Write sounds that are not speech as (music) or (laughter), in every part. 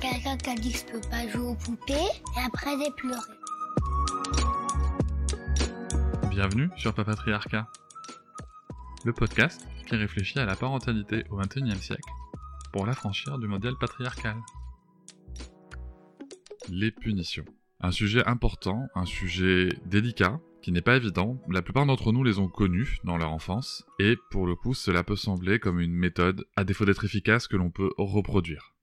Quelqu'un qui a dit que je peux pas jouer aux poupées et après j'ai pleuré. Bienvenue sur Papatriarcat, le podcast qui réfléchit à la parentalité au XXIe siècle pour l'affranchir du modèle patriarcal. Les punitions. Un sujet important, un sujet délicat, qui n'est pas évident. La plupart d'entre nous les ont connus dans leur enfance, et pour le coup, cela peut sembler comme une méthode, à défaut d'être efficace, que l'on peut reproduire.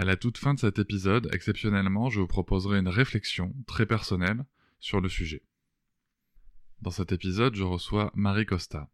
À la toute fin de cet épisode, exceptionnellement, je vous proposerai une réflexion très personnelle sur le sujet. Dans cet épisode, je reçois Marie Costa.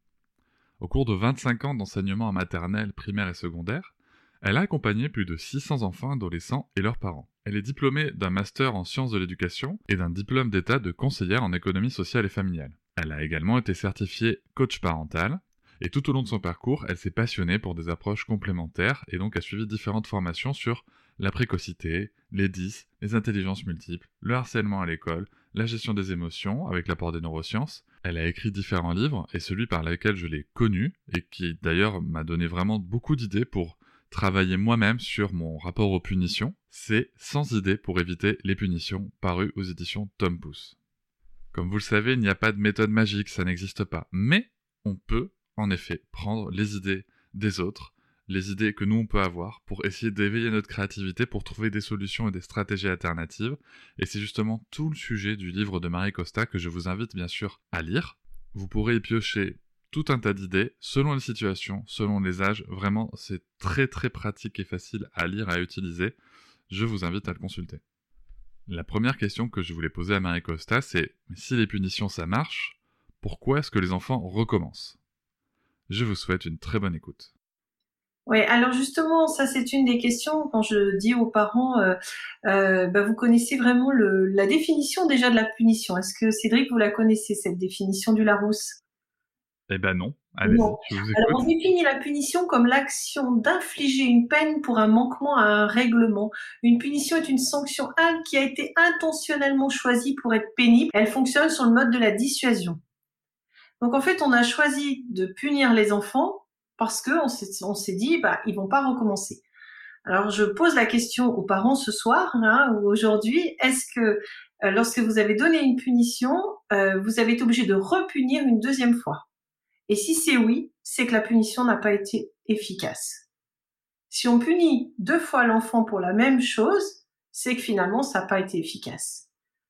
Au cours de 25 ans d'enseignement en maternelle, primaire et secondaire, elle a accompagné plus de 600 enfants adolescents et leurs parents. Elle est diplômée d'un master en sciences de l'éducation et d'un diplôme d'état de conseillère en économie sociale et familiale. Elle a également été certifiée coach parental, et tout au long de son parcours, elle s'est passionnée pour des approches complémentaires et donc a suivi différentes formations sur la précocité, les 10, les intelligences multiples, le harcèlement à l'école, la gestion des émotions avec l'apport des neurosciences. Elle a écrit différents livres et celui par lequel je l'ai connu et qui d'ailleurs m'a donné vraiment beaucoup d'idées pour travailler moi-même sur mon rapport aux punitions, c'est Sans idées pour éviter les punitions paru aux éditions Tom Pouce. Comme vous le savez, il n'y a pas de méthode magique, ça n'existe pas. Mais on peut, en effet, prendre les idées des autres les idées que nous on peut avoir pour essayer d'éveiller notre créativité pour trouver des solutions et des stratégies alternatives. Et c'est justement tout le sujet du livre de Marie Costa que je vous invite bien sûr à lire. Vous pourrez y piocher tout un tas d'idées selon les situations, selon les âges. Vraiment, c'est très très pratique et facile à lire à utiliser. Je vous invite à le consulter. La première question que je voulais poser à Marie Costa, c'est si les punitions ça marche, pourquoi est-ce que les enfants recommencent? Je vous souhaite une très bonne écoute. Oui, alors justement, ça c'est une des questions quand je dis aux parents, euh, euh, bah, vous connaissez vraiment le, la définition déjà de la punition. Est-ce que Cédric, vous la connaissez cette définition du Larousse? Eh ben non. Allez, Alors on définit la punition comme l'action d'infliger une peine pour un manquement à un règlement. Une punition est une sanction qui a été intentionnellement choisie pour être pénible. Elle fonctionne sur le mode de la dissuasion. Donc en fait, on a choisi de punir les enfants parce que on s'est dit bah ils vont pas recommencer. Alors je pose la question aux parents ce soir hein, ou aujourd'hui est-ce que euh, lorsque vous avez donné une punition, euh, vous avez été obligé de repunir une deuxième fois? Et si c'est oui, c'est que la punition n'a pas été efficace. Si on punit deux fois l'enfant pour la même chose, c'est que finalement ça n'a pas été efficace.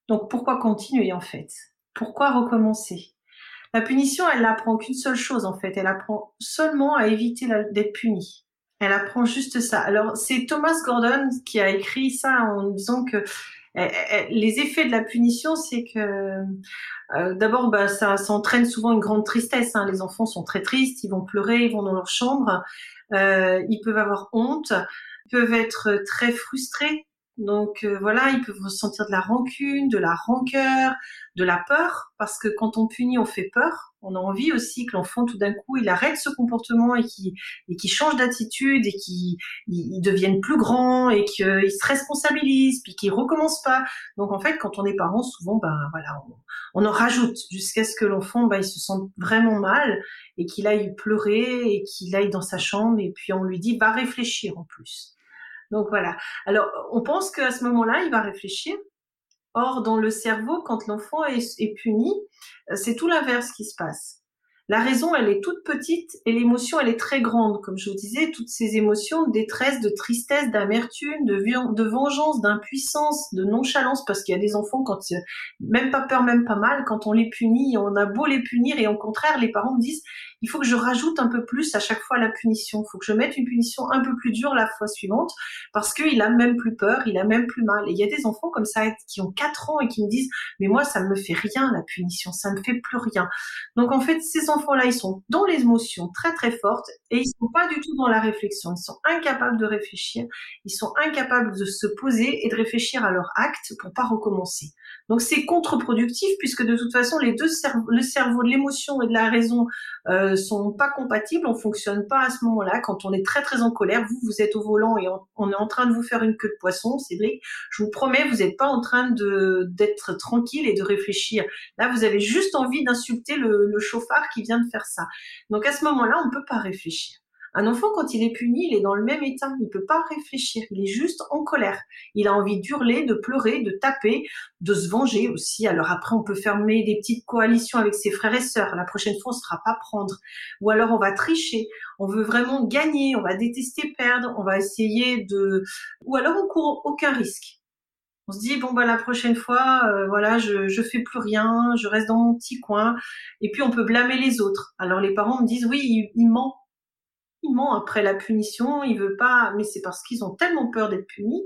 Donc pourquoi continuer en fait? Pourquoi recommencer? La punition, elle n'apprend qu'une seule chose en fait. Elle apprend seulement à éviter d'être punie. Elle apprend juste ça. Alors c'est Thomas Gordon qui a écrit ça en disant que eh, eh, eh, les effets de la punition, c'est que euh, d'abord, bah, ça, entraîne souvent une grande tristesse. Hein. Les enfants sont très tristes, ils vont pleurer, ils vont dans leur chambre, euh, ils peuvent avoir honte, ils peuvent être très frustrés donc euh, voilà, ils peuvent ressentir de la rancune, de la rancœur, de la peur, parce que quand on punit, on fait peur. On a envie aussi que l'enfant, tout d'un coup, il arrête ce comportement et qu'il qui change d'attitude et qu'il il, devienne plus grand et qu'il se responsabilise, puis qu'il recommence pas. Donc en fait, quand on est parent, souvent, ben voilà, on, en rajoute jusqu'à ce que l'enfant, ben, il se sente vraiment mal et qu'il aille pleurer et qu'il aille dans sa chambre et puis on lui dit va réfléchir en plus. Donc voilà. Alors, on pense qu'à ce moment-là, il va réfléchir. Or, dans le cerveau, quand l'enfant est, puni, euh, c'est tout l'inverse qui se passe. La raison, elle est toute petite et l'émotion, elle est très grande. Comme je vous disais, toutes ces émotions de détresse, de tristesse, d'amertume, de, de vengeance, d'impuissance, de nonchalance, parce qu'il y a des enfants, quand même pas peur, même pas mal, quand on les punit, on a beau les punir et au contraire, les parents me disent, il faut que je rajoute un peu plus à chaque fois la punition. Il faut que je mette une punition un peu plus dure la fois suivante parce qu'il a même plus peur, il a même plus mal. Et il y a des enfants comme ça qui ont 4 ans et qui me disent mais moi ça me fait rien la punition, ça me fait plus rien. Donc en fait ces enfants-là ils sont dans les émotions très très fortes et ils sont pas du tout dans la réflexion. Ils sont incapables de réfléchir, ils sont incapables de se poser et de réfléchir à leur acte pour pas recommencer. Donc c'est contre-productif puisque de toute façon les deux le cerveau de l'émotion et de la raison euh, sont pas compatibles, on fonctionne pas à ce moment-là. Quand on est très très en colère, vous vous êtes au volant et on, est en train de vous faire une queue de poisson, vrai. Je vous promets, vous n'êtes pas en train de d'être tranquille et de réfléchir. Là, vous avez juste envie d'insulter le, le chauffard qui vient de faire ça. Donc à ce moment-là, on peut pas réfléchir. Un enfant, quand il est puni, il est dans le même état. Il peut pas réfléchir. Il est juste en colère. Il a envie d'hurler, de pleurer, de taper, de se venger aussi. Alors après, on peut fermer des petites coalitions avec ses frères et sœurs. La prochaine fois, on ne sera pas prendre. Ou alors, on va tricher. On veut vraiment gagner. On va détester perdre. On va essayer de, ou alors on court aucun risque. On se dit bon bah la prochaine fois, euh, voilà, je je fais plus rien, je reste dans mon petit coin. Et puis on peut blâmer les autres. Alors les parents me disent oui, il, il ment après la punition, il veut pas, mais c'est parce qu'ils ont tellement peur d'être punis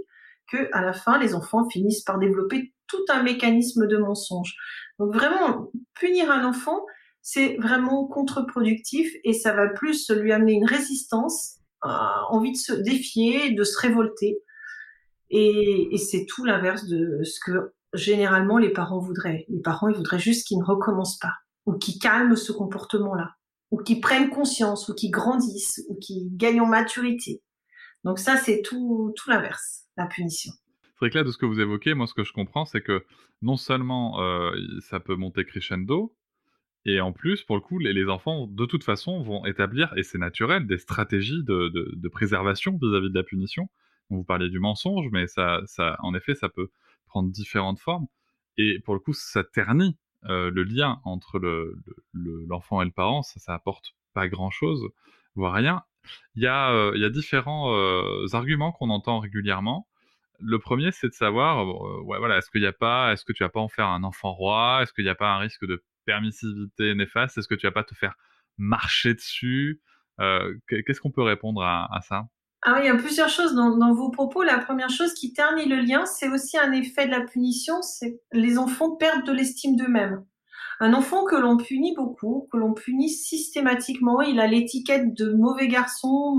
que à la fin, les enfants finissent par développer tout un mécanisme de mensonge. Donc vraiment, punir un enfant, c'est vraiment contre-productif et ça va plus lui amener une résistance, euh, envie de se défier, de se révolter. Et, et c'est tout l'inverse de ce que généralement les parents voudraient. Les parents, ils voudraient juste qu'ils ne recommencent pas ou qu'ils calment ce comportement-là ou qui prennent conscience, ou qui grandissent, ou qui gagnent en maturité. Donc ça, c'est tout, tout l'inverse, la punition. Très clair de ce que vous évoquez, moi ce que je comprends, c'est que non seulement euh, ça peut monter crescendo, et en plus, pour le coup, les, enfants, de toute façon, vont établir, et c'est naturel, des stratégies de, préservation vis-à-vis de la punition. vous parliez du mensonge, mais ça, en effet, ça peut prendre différentes formes. Et pour le coup, ça ternit euh, le lien entre l'enfant et le parent, ça, ça apporte pas grand-chose, voire rien. Il y a, euh, différents euh, arguments qu'on entend régulièrement. Le premier, c'est de savoir, voilà, est-ce qu'il n'y a pas, est-ce que tu vas pas en faire un enfant roi? Est-ce qu'il n'y a pas un risque de permissivité néfaste? Est-ce que tu vas pas te faire marcher dessus? Qu'est-ce qu'on peut répondre à ça? Ah oui, il y a plusieurs choses dans, vos propos. La première chose qui ternit le lien, c'est aussi un effet de la punition, c'est les enfants perdent de l'estime d'eux-mêmes. Un enfant que l'on punit beaucoup, que l'on punit systématiquement, il a l'étiquette de mauvais garçon,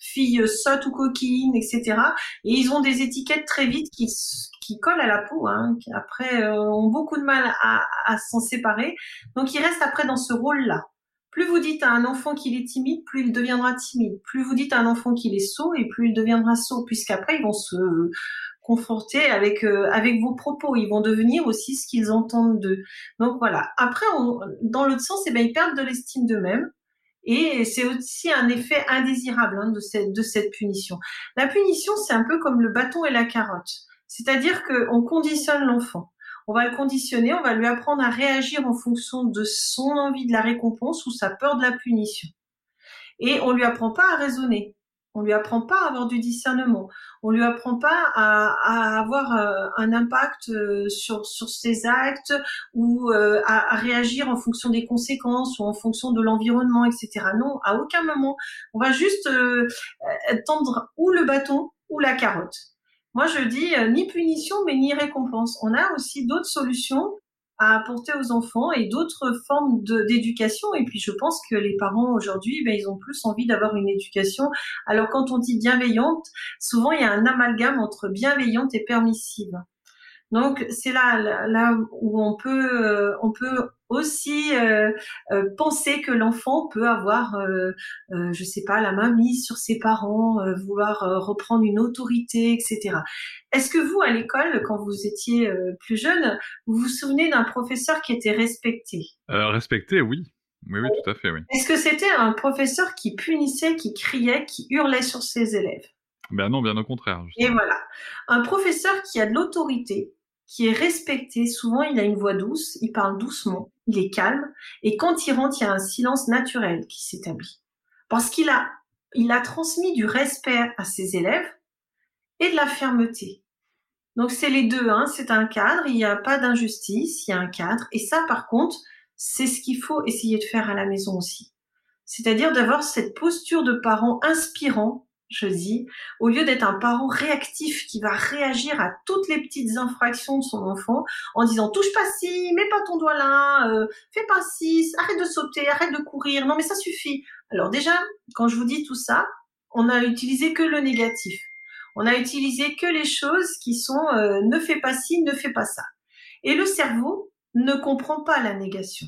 fille sotte ou coquine, etc. Et ils ont des étiquettes très vite qui, qui collent à la peau, hein, qui après euh, ont beaucoup de mal à, à s'en séparer. Donc ils restent après dans ce rôle-là. Plus vous dites à un enfant qu'il est timide, plus il deviendra timide. Plus vous dites à un enfant qu'il est sot, et plus il deviendra sot, puisqu'après ils vont se confronter avec euh, avec vos propos. Ils vont devenir aussi ce qu'ils entendent d'eux. Donc voilà. Après, dans l'autre sens, eh ben, ils perdent de l'estime d'eux-mêmes. Et c'est aussi un effet indésirable hein, de, cette, de cette punition. La punition, c'est un peu comme le bâton et la carotte. C'est-à-dire qu'on conditionne l'enfant on va le conditionner, on va lui apprendre à réagir en fonction de son envie de la récompense ou sa peur de la punition. Et on lui apprend pas à raisonner. On lui apprend pas à avoir du discernement. On lui apprend pas à, avoir euh, un impact euh, sur, sur ses actes ou euh, à, réagir en fonction des conséquences ou en fonction de l'environnement, etc. Non, à aucun moment. On va juste tendre ou le bâton ou la carotte. Moi, je dis euh, ni punition, mais ni récompense. On a aussi d'autres solutions à apporter aux enfants et d'autres formes d'éducation. Et puis, je pense que les parents aujourd'hui, ben, ils ont plus envie d'avoir une éducation. Alors, quand on dit bienveillante, souvent, il y a un amalgame entre bienveillante et permissive. Donc c'est là, là où on peut, euh, on peut aussi euh, euh, penser que l'enfant peut avoir, euh, je sais pas, la main mise sur ses parents, vouloir reprendre une autorité, etc. Est-ce que vous, à l'école, quand vous étiez plus jeune, vous vous souvenez d'un professeur qui était respecté? Respecté, oui. Oui, oui, tout à fait, oui. Est-ce que c'était un professeur qui punissait, qui criait, qui hurlait sur ses élèves? Ben non, bien au contraire. Et voilà. Un professeur qui a de l'autorité, qui est respecté. Souvent, il a une voix douce, il parle doucement, il est calme, et quand il rentre, il y a un silence naturel qui s'établit. Parce qu'il a, il a transmis du respect à ses élèves et de la fermeté. Donc c'est les deux, hein. c'est un cadre, il n'y a pas d'injustice, il y a un cadre. Et ça, par contre, c'est ce qu'il faut essayer de faire à la maison aussi. C'est-à-dire d'avoir cette posture de parent inspirant, dis, au lieu d'être un parent réactif qui va réagir à toutes les petites infractions de son enfant en disant touche pas ci, mets pas ton doigt là, euh, fais pas ci, arrête de sauter, arrête de courir, non mais ça suffit. Alors déjà, quand je vous dis tout ça, on a utilisé que le négatif. On a utilisé que les choses qui sont euh, ne fais pas ci, ne fais pas ça. Et le cerveau ne comprend pas la négation.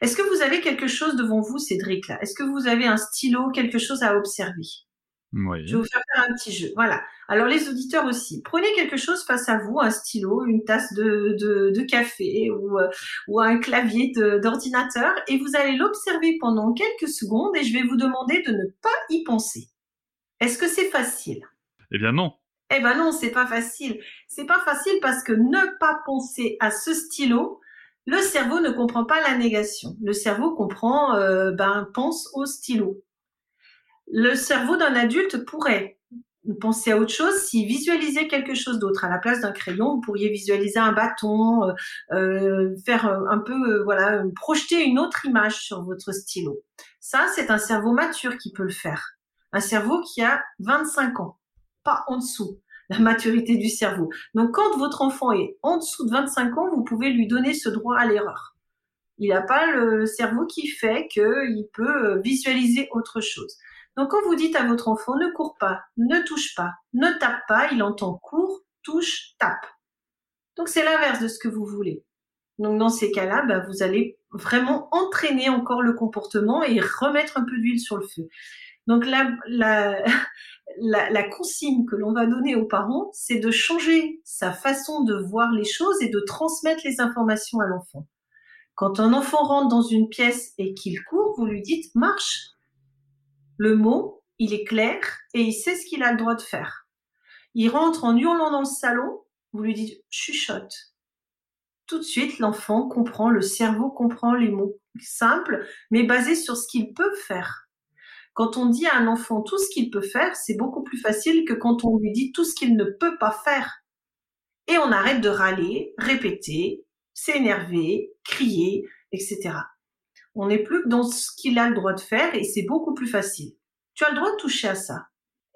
Est-ce que vous avez quelque chose devant vous, Cédric, là? Est-ce que vous avez un stylo, quelque chose à observer? Oui. Je vais vous faire faire un petit jeu. Voilà. Alors les auditeurs aussi, prenez quelque chose face à vous, un stylo, une tasse de, de, de café ou, euh, ou un clavier d'ordinateur, et vous allez l'observer pendant quelques secondes et je vais vous demander de ne pas y penser. Est-ce que c'est facile? Eh bien non. Eh ben non, c'est pas facile. C'est pas facile parce que ne pas penser à ce stylo, le cerveau ne comprend pas la négation. Le cerveau comprend, euh, ben pense au stylo. Le cerveau d'un adulte pourrait penser à autre chose s'il visualisait quelque chose d'autre. À la place d'un crayon, vous pourriez visualiser un bâton, euh, euh faire un peu, euh, voilà, projeter une autre image sur votre stylo. Ça, c'est un cerveau mature qui peut le faire. Un cerveau qui a 25 ans, pas en dessous (laughs) la maturité du cerveau. Donc quand votre enfant est en dessous de 25 ans, vous pouvez lui donner ce droit à l'erreur. Il n'a pas le cerveau qui fait qu'il peut euh, visualiser autre chose. Donc quand vous dites à votre enfant ne cours pas, ne touche pas, ne tape pas, il entend cours, touche, tape. Donc c'est l'inverse de ce que vous voulez. Donc dans ces cas-là, bah, vous allez vraiment entraîner encore le comportement et remettre un peu d'huile sur le feu. Donc la, la, (laughs) la, consigne que l'on va donner aux parents, c'est de changer sa façon de voir les choses et de transmettre les informations à l'enfant. Quand un enfant rentre dans une pièce et qu'il court, vous lui dites marche. Le mot, il est clair et il sait ce qu'il a le droit de faire. Il rentre en hurlant dans le salon, vous lui dites chuchote. Tout de suite, l'enfant comprend, le cerveau comprend les mots simples, mais basés sur ce qu'il peut faire. Quand on dit à un enfant tout ce qu'il peut faire, c'est beaucoup plus facile que quand on lui dit tout ce qu'il ne peut pas faire. Et on arrête de râler, répéter, s'énerver, crier, etc. On n'est plus que dans ce qu'il a le droit de faire et c'est beaucoup plus facile. Tu as le droit de toucher à ça.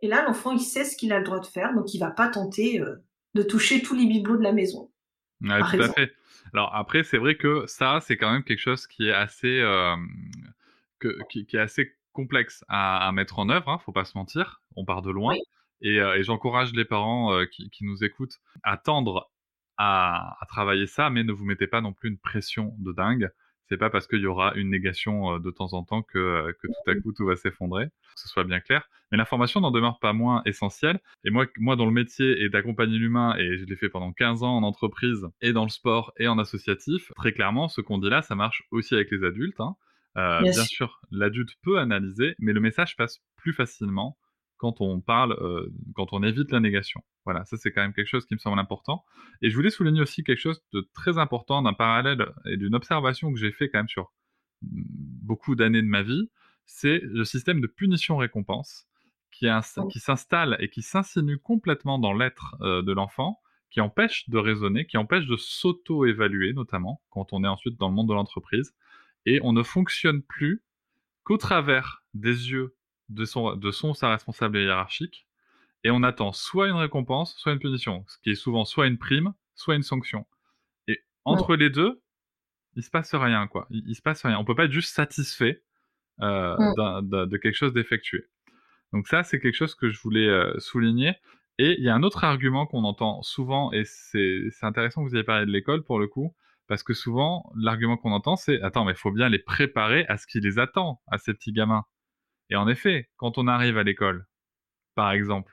Et là, l'enfant, il sait ce qu'il a le droit de faire, donc il va pas tenter euh, de toucher tous les bibelots de la maison. tout à fait. Alors après, c'est vrai que ça, c'est quand même quelque chose qui est assez, euh, qui, est assez complexe à, mettre en œuvre, hein, faut pas se mentir, on part de loin. Euh, et, j'encourage les parents euh, qui, nous écoutent à tendre à, travailler ça, mais ne vous mettez pas non plus une pression de dingue. C'est pas parce qu'il y aura une négation euh, de temps en temps que, que tout à coup tout va s'effondrer, que ce soit bien clair. Mais l'information n'en demeure pas moins essentielle. Et moi, moi dans le métier et d'accompagner l'humain, et je l'ai fait pendant 15 ans en entreprise, et dans le sport, et en associatif, très clairement, ce qu'on dit là, ça marche aussi avec les adultes. Hein. Euh, bien, sûr, l'adulte peut analyser, mais le message passe plus facilement quand on parle, euh, quand on évite la négation. Voilà, ça c'est quand même quelque chose qui me semble important. Et je voulais souligner aussi quelque chose de très important d'un parallèle et d'une observation que j'ai fait quand même sur mm, beaucoup d'années de ma vie, c'est le système de punition-récompense qui, qui s'installe et qui s'insinue complètement dans l'être euh, de l'enfant, qui empêche de raisonner, qui empêche de s'auto-évaluer notamment quand on est ensuite dans le monde de l'entreprise et on ne fonctionne plus qu'au travers des yeux de son, de son sa responsable hiérarchique, et on attend soit une récompense, soit une punition, ce qui est souvent soit une prime, soit une sanction. Et entre les deux, il se passe rien, quoi. Il, se passe rien. On peut pas être juste satisfait euh, de quelque chose d'effectué. Donc ça, c'est quelque chose que je voulais euh, souligner. Et il y a un autre argument qu'on entend souvent, et c'est intéressant que vous ayez parlé de l'école pour le coup, parce que souvent, l'argument qu'on entend, c'est Attends, mais il faut bien les préparer à ce qui les attend, à ces petits gamins. Et en effet, quand on arrive à l'école, par exemple,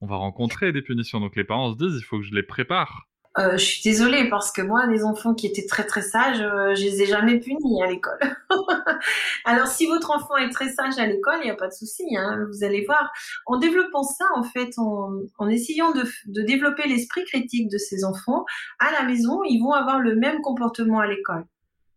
on va rencontrer des punitions. Donc les parents se disent Il faut que je les prépare. Euh, je suis désolée parce que moi, les enfants qui étaient très très sages, euh, je les ai jamais punis à l'école. (laughs) Alors si votre enfant est très sage à l'école, il n'y a pas de souci, hein, vous allez voir. En développant ça, en fait, en, essayant de, de développer l'esprit critique de ces enfants, à la maison, ils vont avoir le même comportement à l'école.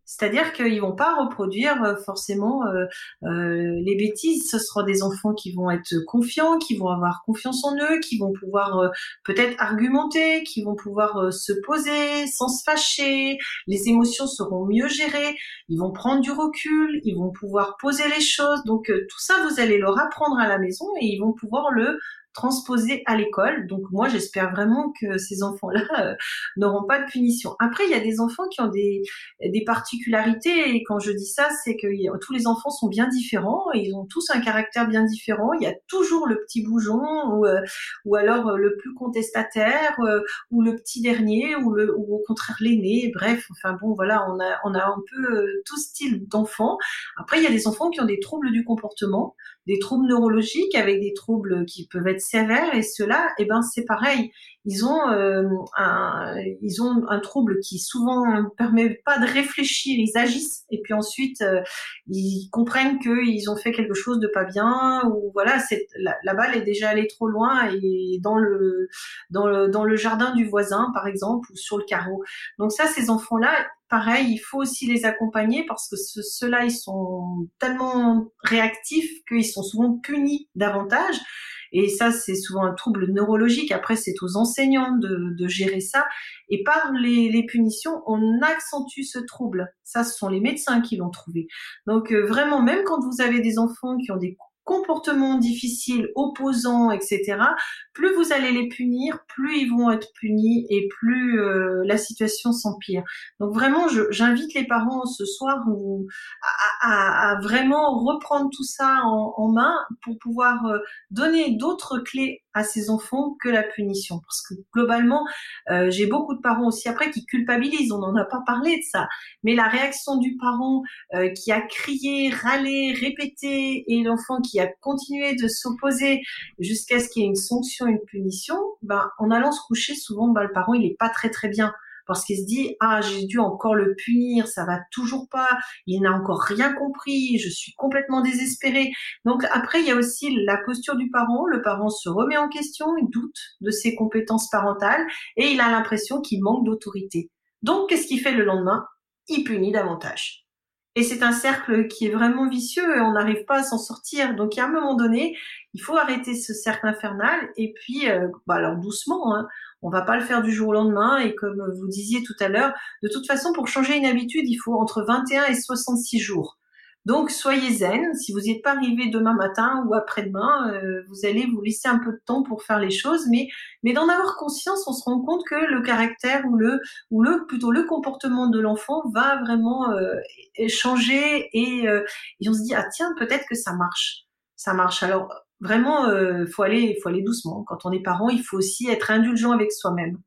C'est-à-dire qu'ils vont pas reproduire euh, forcément euh, euh, les bêtises. Ce seront des enfants qui vont être confiants, qui vont avoir confiance en eux, qui vont pouvoir peut-être argumenter, qui vont pouvoir se poser sans se fâcher. Les émotions seront mieux gérées. Ils vont prendre du recul. Ils vont pouvoir poser les choses. Donc tout ça, vous allez leur apprendre à la maison et ils vont pouvoir le transposé à l'école. Donc moi, j'espère vraiment que ces enfants-là euh, n'auront pas de punition. Après, il y a des enfants qui ont des, des particularités et quand je dis ça, c'est que tous les enfants sont bien différents et ils ont tous un caractère bien différent. Il y a toujours le petit bougeon ou, euh, ou alors euh, le plus contestataire ou le petit dernier ou, le, ou au contraire l'aîné. Bref, enfin bon, voilà, on a, on a un peu tout style d'enfants. Après, il y a des enfants qui ont des troubles du comportement des troubles neurologiques avec des troubles qui peuvent être sévères et ceux-là, eh ben c'est pareil. Ils ont euh, un, ils ont un trouble qui souvent ne permet pas de réfléchir. Ils agissent et puis ensuite euh, ils comprennent qu'ils ont fait quelque chose de pas bien ou voilà, c'est la, balle est déjà allée trop loin et dans le dans le dans le jardin du voisin par exemple ou sur le carreau. Donc ça, ces enfants-là, pareil, il faut aussi les accompagner parce que ceux-là, ils sont tellement réactifs qu'ils sont souvent punis davantage. Et ça, c'est souvent un trouble neurologique. Après, c'est aux enseignants de, gérer ça. Et par les, les, punitions, on accentue ce trouble. Ça, ce sont les médecins qui l'ont trouvé. Donc, euh, vraiment, même quand vous avez des enfants qui ont des comportements difficiles, opposants, etc., plus vous allez les punir, plus ils vont être punis et plus euh, la situation s'empire. Donc vraiment, j'invite les parents ce soir à, à, vraiment reprendre tout ça en, en main pour pouvoir euh, donner d'autres clés à ses enfants que la punition. Parce que globalement, euh, j'ai beaucoup de parents aussi après qui culpabilisent. On n'en a pas parlé de ça. Mais la réaction du parent euh, qui a crié, râlé, répété et l'enfant qui a continué de s'opposer jusqu'à ce qu'il y ait une sanction, une punition, ben, en allant se coucher, souvent, ben, le parent, il est pas très très bien parce qu'il se dit ah j'ai dû encore le punir, ça va toujours pas, il n'a encore rien compris, je suis complètement désespérée. Donc après il y a aussi la posture du parent, le parent se remet en question, il doute de ses compétences parentales et il a l'impression qu'il manque d'autorité. Donc qu'est-ce qu'il fait le lendemain? Il punit davantage. Et c'est un cercle qui est vraiment vicieux et on n'arrive pas à s'en sortir. Donc, à un moment donné, il faut arrêter ce cercle infernal et puis, euh, bah alors doucement, hein, on va pas le faire du jour au lendemain. Et comme vous disiez tout à l'heure, de toute façon, pour changer une habitude, il faut entre 21 et 66 jours. Donc soyez zen. Si vous n'êtes pas arrivé demain matin ou après-demain, euh, vous allez vous laisser un peu de temps pour faire les choses, mais mais d'en avoir conscience, on se rend compte que le caractère ou le ou le plutôt le comportement de l'enfant va vraiment euh, changer et, euh, et on se dit ah tiens peut-être que ça marche, ça marche. Alors vraiment, euh, faut aller, faut aller doucement. Quand on est parent, il faut aussi être indulgent avec soi-même.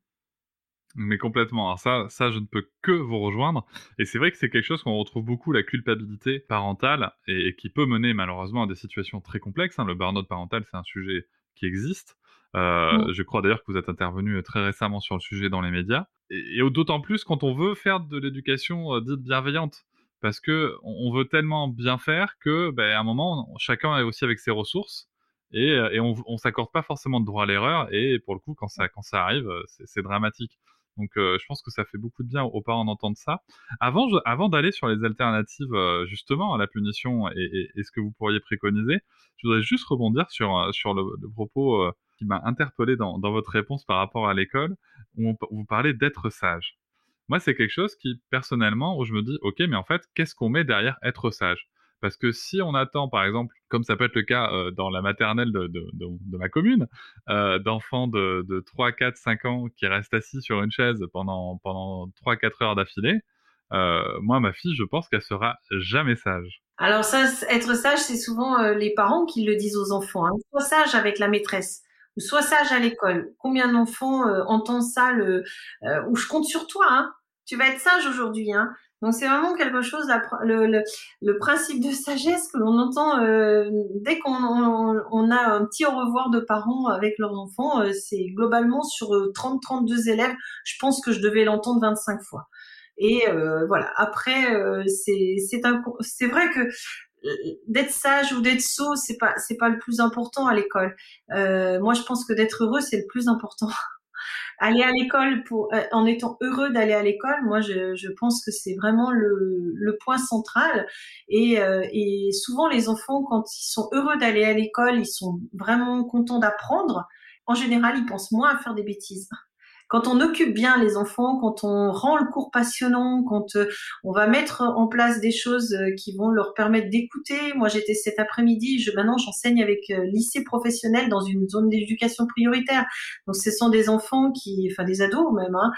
Mais complètement. Alors ça, ça, je ne peux que vous rejoindre. Et c'est vrai que c'est quelque chose qu'on retrouve beaucoup, la culpabilité parentale, et, qui peut mener malheureusement à des situations très complexes. Hein. Le burn-out parental, c'est un sujet qui existe. Euh, mm. Je crois d'ailleurs que vous êtes intervenu très récemment sur le sujet dans les médias. Et, d'autant plus quand on veut faire de l'éducation euh, dite bienveillante. Parce que on, veut tellement bien faire que, ben, à un moment, chacun est aussi avec ses ressources et, euh, et on, on s'accorde pas forcément de droit à l'erreur. Et pour le coup quand ça quand ça arrive euh, c'est dramatique. Donc euh, je pense que ça fait beaucoup de bien aux parents d'entendre ça. Avant avant d'aller sur les alternatives justement à la punition et, ce que vous pourriez préconiser je voudrais juste rebondir sur sur le, le propos qui m'a interpellé dans, dans votre réponse par rapport à l'école où vous parlez d'être sage. Moi c'est quelque chose qui personnellement où je me dis ok mais en fait qu'est-ce qu'on met derrière être sage? Parce que si on attend, par exemple, comme ça peut être le cas dans la maternelle de, ma commune, d'enfants de, de 3, 4, 5 ans qui restent assis sur une chaise pendant, pendant 3, 4 heures d'affilée, moi, ma fille, je pense qu'elle sera jamais sage. Alors ça, être sage, c'est souvent les parents qui le disent aux enfants. Hein. Sois sage avec la maîtresse ou sois sage à l'école. Combien d'enfants entendent ça le, Ou je compte sur toi, hein. tu vas être sage aujourd'hui. Hein. Donc c'est vraiment quelque chose, le, le, le, principe de sagesse que l'on entend euh, dès qu'on on, a un petit au revoir de parents avec leurs enfants, euh, c'est globalement sur 30-32 euh, élèves, je pense que je devais l'entendre 25 fois. Et voilà, après, c'est c'est vrai que d'être sage ou d'être sot, c'est pas pas le plus important à l'école. moi, je pense que d'être heureux, c'est le plus important. Aller à l'école pour euh, en étant heureux d'aller à l'école moi je, je pense que c'est vraiment le, le point central. Et, euh, et souvent les enfants quand ils sont heureux d'aller à l'école ils sont vraiment contents d'apprendre. En général ils pensent moins à faire des bêtises quand on occupe bien les enfants, quand on rend le cours passionnant, quand euh, on va mettre en place des choses euh, qui vont leur permettre d'écouter. Moi, j'étais cet après-midi, je, maintenant j'enseigne avec euh, lycée professionnel dans une zone d'éducation prioritaire. Donc, ce sont des enfants qui, enfin des ados même, hein,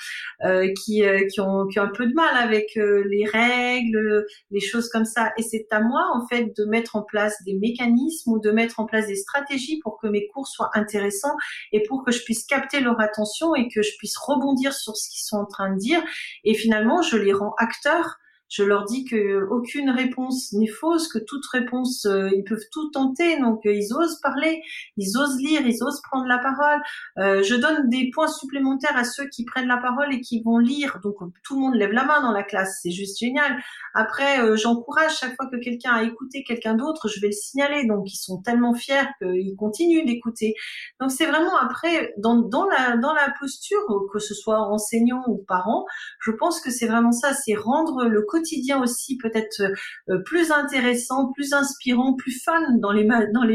euh, qui, qui, ont, qui ont un peu de mal avec les règles, les choses comme ça. Et c'est à moi, en fait, de mettre en place des mécanismes ou de mettre en place des stratégies pour que mes cours soient intéressants et pour que je puisse capter leur attention et que je puissent rebondir sur ce qu'ils sont en train de dire. Et finalement, je les rends acteurs je leur dis que aucune réponse n'est fausse, que toute réponse, euh, ils peuvent tout tenter, donc euh, ils osent parler, ils osent lire, ils osent prendre la parole. Euh, je donne des points supplémentaires à ceux qui prennent la parole et qui vont lire, donc tout le monde lève la main dans la classe, c'est juste génial. Après, j'encourage chaque fois que quelqu'un a écouté quelqu'un d'autre, je vais le signaler, donc ils sont tellement fiers qu'ils continuent d'écouter. Donc c'est vraiment après, dans, dans, la, dans la posture, que ce soit enseignant ou parent, je pense que c'est vraiment ça, c'est rendre le quotidien quotidien aussi peut-être euh, plus intéressant, plus inspirant, plus fun dans les,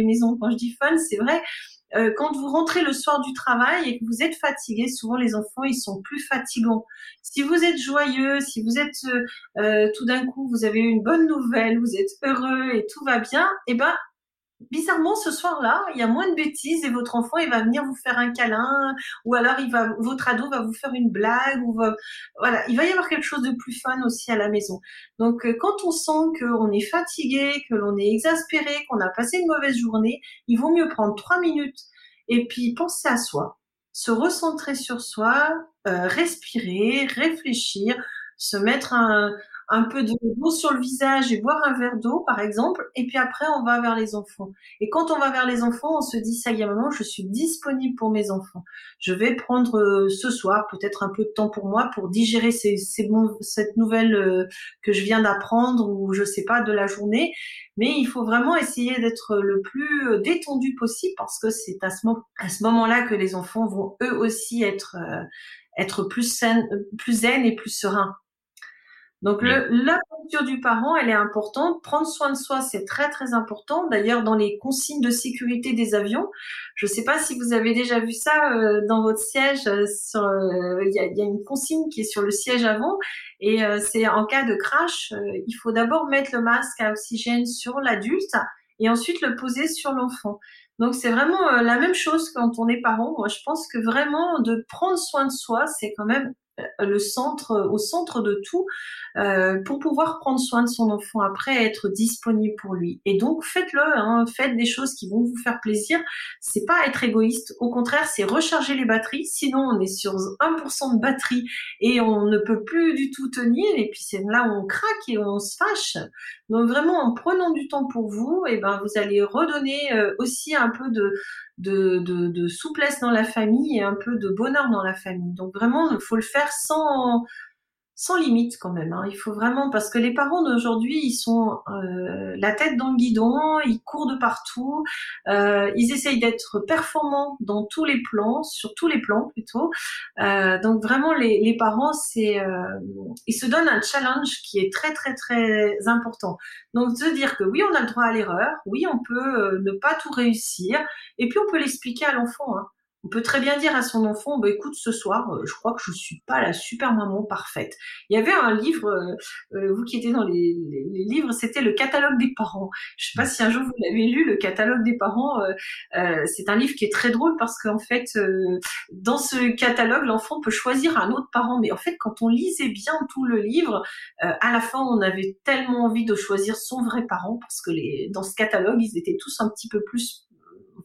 maisons. Quand je dis fun, c'est vrai. Euh, quand vous rentrez le soir du travail et que vous êtes fatigué, souvent les enfants ils sont plus fatigants. Si vous êtes joyeux, si vous êtes euh, tout d'un coup vous avez une bonne nouvelle, vous êtes heureux et tout va bien, eh ben bizarrement ce soir-là, il y a moins de bêtises et votre enfant il va venir vous faire un câlin ou alors il va votre ado va vous faire une blague ou voilà, il va y avoir quelque chose de plus fun aussi à la maison. Donc euh, quand on sent qu'on est fatigué, que l'on est exaspéré, qu'on a passé une mauvaise journée, il vaut mieux prendre trois minutes et puis penser à soi, se recentrer sur soi, euh, respirer, réfléchir, se mettre un, un peu de d'eau sur le visage et boire un verre d'eau, par exemple, et puis après, on va vers les enfants. Et quand on va vers les enfants, on se dit, ça y est, maman, je suis disponible pour mes enfants. Je vais prendre euh, ce soir peut-être un peu de temps pour moi pour digérer ces, ces cette nouvelle euh, que je viens d'apprendre ou je sais pas de la journée. Mais il faut vraiment essayer d'être le plus euh, détendu possible parce que c'est à ce, ce moment-là que les enfants vont eux aussi être, être plus, saines, plus zen et plus sereins. Donc le, la posture du parent, elle est importante. Prendre soin de soi, c'est très très important. D'ailleurs, dans les consignes de sécurité des avions, je ne sais pas si vous avez déjà vu ça euh, dans votre siège. Euh, euh, il y, a, y, a, une consigne qui est sur le siège avant, et c'est en cas de crash, il faut d'abord mettre le masque à oxygène sur l'adulte et ensuite le poser sur l'enfant. Donc c'est vraiment la même chose quand on est parent. Moi, je pense que vraiment de prendre soin de soi, c'est quand même le centre, au centre de tout, euh, pour pouvoir prendre soin de son enfant après, être disponible pour lui. Et donc faites-le, hein, faites des choses qui vont vous faire plaisir. C'est pas être égoïste, au contraire, c'est recharger les batteries. Sinon, on est sur 1% de batterie et on ne peut plus du tout tenir. Et puis c'est là où on craque et on se fâche. Donc vraiment, en prenant du temps pour vous, et eh ben vous allez redonner euh, aussi un peu de de, de, souplesse dans la famille et un peu de bonheur dans la famille. Donc vraiment, il faut le faire sans, sans limite quand même. Hein. Il faut vraiment parce que les parents d'aujourd'hui, ils sont euh, la tête dans le guidon, ils courent de partout, euh, ils essayent d'être performants dans tous les plans, sur tous les plans plutôt. Euh, donc vraiment, les, les parents, c'est euh, ils se donnent un challenge qui est très très très important. Donc de dire que oui, on a le droit à l'erreur, oui, on peut euh, ne pas tout réussir, et puis on peut l'expliquer à l'enfant. Hein. On peut très bien dire à son enfant, bah, écoute, ce soir, euh, je crois que je suis pas la super maman parfaite. Il y avait un livre, euh, euh, vous qui étiez dans les, livres, c'était le catalogue des parents. Je sais pas si un jour vous l'avez lu, le catalogue des parents. c'est un livre qui est très drôle parce qu'en fait, dans ce catalogue, l'enfant peut choisir un autre parent. Mais en fait, quand on lisait bien tout le livre, à la fin, on avait tellement envie de choisir son vrai parent parce que les, dans ce catalogue, ils étaient tous un petit peu plus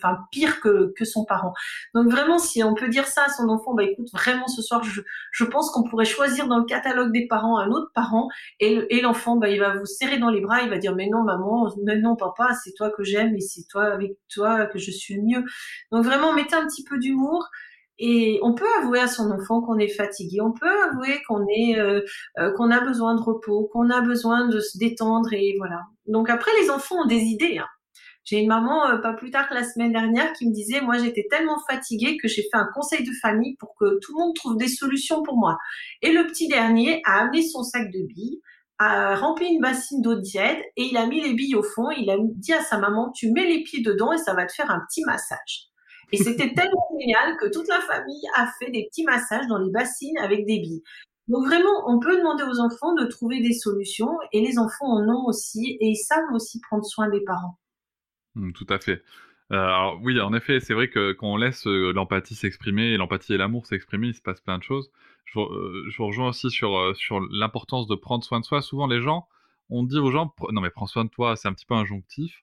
enfin pire que, que son parent. Donc vraiment, si on peut dire ça à son enfant, bah écoute, vraiment ce soir, je, pense qu'on pourrait choisir dans le catalogue des parents un autre parent et, l'enfant, bah, il va vous serrer dans les bras, il va dire mais non maman, mais non papa, c'est toi que j'aime et c'est toi avec toi que je suis mieux. Donc vraiment, mettez un petit peu d'humour. Et on peut avouer à son enfant qu'on est fatigué, on peut avouer qu'on est euh, euh, qu'on a besoin de repos, qu'on a besoin de se détendre et voilà. Donc après les enfants ont des idées. Hein. J'ai une maman, euh, pas plus tard que la semaine dernière, qui me disait, moi j'étais tellement fatiguée que j'ai fait un conseil de famille pour que tout le monde trouve des solutions pour moi. Et le petit dernier a amené son sac de billes, a rempli une bassine d'eau tiède et il a mis les billes au fond. Il a dit à sa maman, tu mets les pieds dedans et ça va te faire un petit massage. Et c'était (laughs) tellement génial que toute la famille a fait des petits massages dans les bassines avec des billes. Donc vraiment, on peut demander aux enfants de trouver des solutions et les enfants en ont aussi et ils savent aussi prendre soin des parents. Mmh, tout à fait. Euh, alors oui, en effet, c'est vrai que quand on laisse euh, l'empathie s'exprimer l'empathie et l'amour s'exprimer, il se passe plein de choses. Je, vous euh, rejoins aussi sur, sur l'importance de prendre soin de soi. Souvent, les gens, on dit aux gens, non mais prends soin de toi, c'est un petit peu injonctif.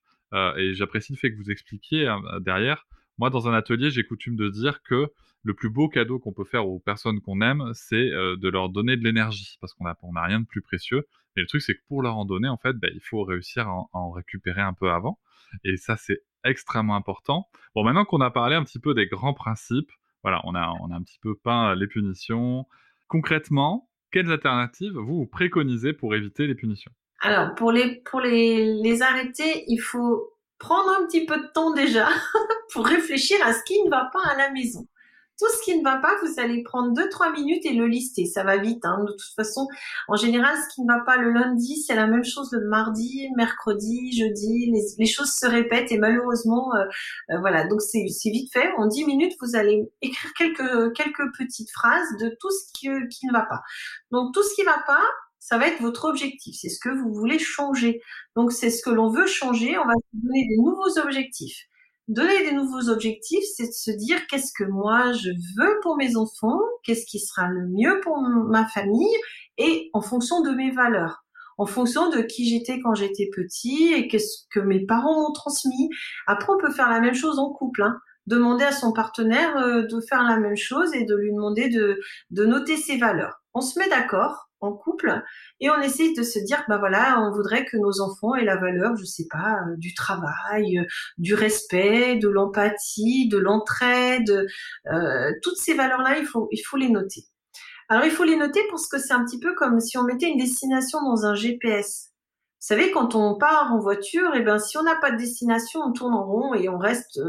et j'apprécie le fait que vous expliquiez hein, derrière. Moi, dans un atelier, j'ai coutume de dire que le plus beau cadeau qu'on peut faire aux personnes qu'on aime, c'est de leur donner de l'énergie, parce qu'on n'a on a rien de plus précieux. Et le truc, c'est que pour leur en donner, en fait, ben, il faut réussir à en récupérer un peu avant. Et ça, c'est extrêmement important. Bon, maintenant qu'on a parlé un petit peu des grands principes, voilà, on a, on a un petit peu peint les punitions. Concrètement, quelles alternatives vous, vous préconisez pour éviter les punitions? Alors, pour les, pour les, les arrêter, il faut prendre un petit peu de temps déjà (laughs) pour réfléchir à ce qui ne va pas à la maison tout ce qui ne va pas, vous allez prendre deux trois minutes et le lister. Ça va vite. Hein. De toute façon, en général, ce qui ne va pas le lundi, c'est la même chose le mardi, mercredi, jeudi. Les, choses se répètent et malheureusement, euh, euh, voilà. Donc c'est vite fait. En dix minutes, vous allez écrire quelques quelques petites phrases de tout ce qui, qui ne va pas. Donc tout ce qui ne va pas, ça va être votre objectif. C'est ce que vous voulez changer. Donc c'est ce que l'on veut changer. On va vous donner des nouveaux objectifs. Donner des nouveaux objectifs, c'est de se dire qu'est-ce que moi je veux pour mes enfants, qu'est-ce qui sera le mieux pour ma famille et en fonction de mes valeurs, en fonction de qui j'étais quand j'étais petit et qu'est-ce que mes parents m'ont transmis. Après, on peut faire la même chose en couple. Hein. Demander à son partenaire euh, de faire la même chose et de lui demander de, de noter ses valeurs. On se met d'accord, en couple et on essaie de se dire bah voilà on voudrait que nos enfants aient la valeur je sais pas euh, du travail euh, du respect de l'empathie de l'entraide euh, toutes ces valeurs là il faut il faut les noter alors il faut les noter parce que c'est un petit peu comme si on mettait une destination dans un GPS vous savez, quand on part en voiture, et eh ben, si on n'a pas de destination, on tourne en rond et on reste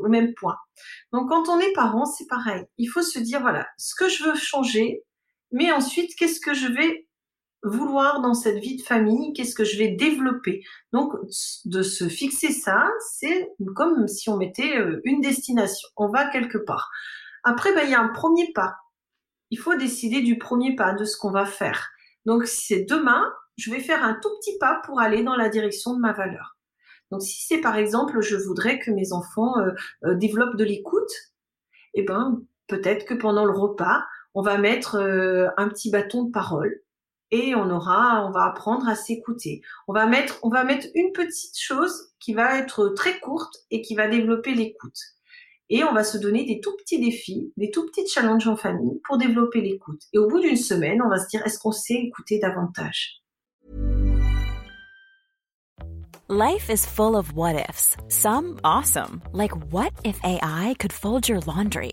au même point. Donc, quand on est parent, c'est pareil. Il faut se dire, voilà, ce que je veux changer, mais ensuite, qu'est-ce que je vais vouloir dans cette vie de famille, qu'est-ce que je vais développer? Donc, de se fixer ça, c'est comme si on mettait euh, une destination. On va quelque part. Après, ben, il y a un premier pas. Il faut décider du premier pas, de ce qu'on va faire. Donc, c'est demain, je vais faire un tout petit pas pour aller dans la direction de ma valeur. Donc, si c'est par exemple, je voudrais que mes enfants euh, euh, développent de l'écoute, eh ben, peut-être que pendant le repas, on va mettre euh, un petit bâton de parole et on aura, on va apprendre à s'écouter. On va mettre, on va mettre une petite chose qui va être très courte et qui va développer l'écoute. Et on va se donner des tout petits défis, des tout petits challenges en famille pour développer l'écoute. Et au bout d'une semaine, on va se dire, est-ce qu'on sait écouter davantage? Life is full of what ifs. Some awesome, like what if AI could fold your laundry?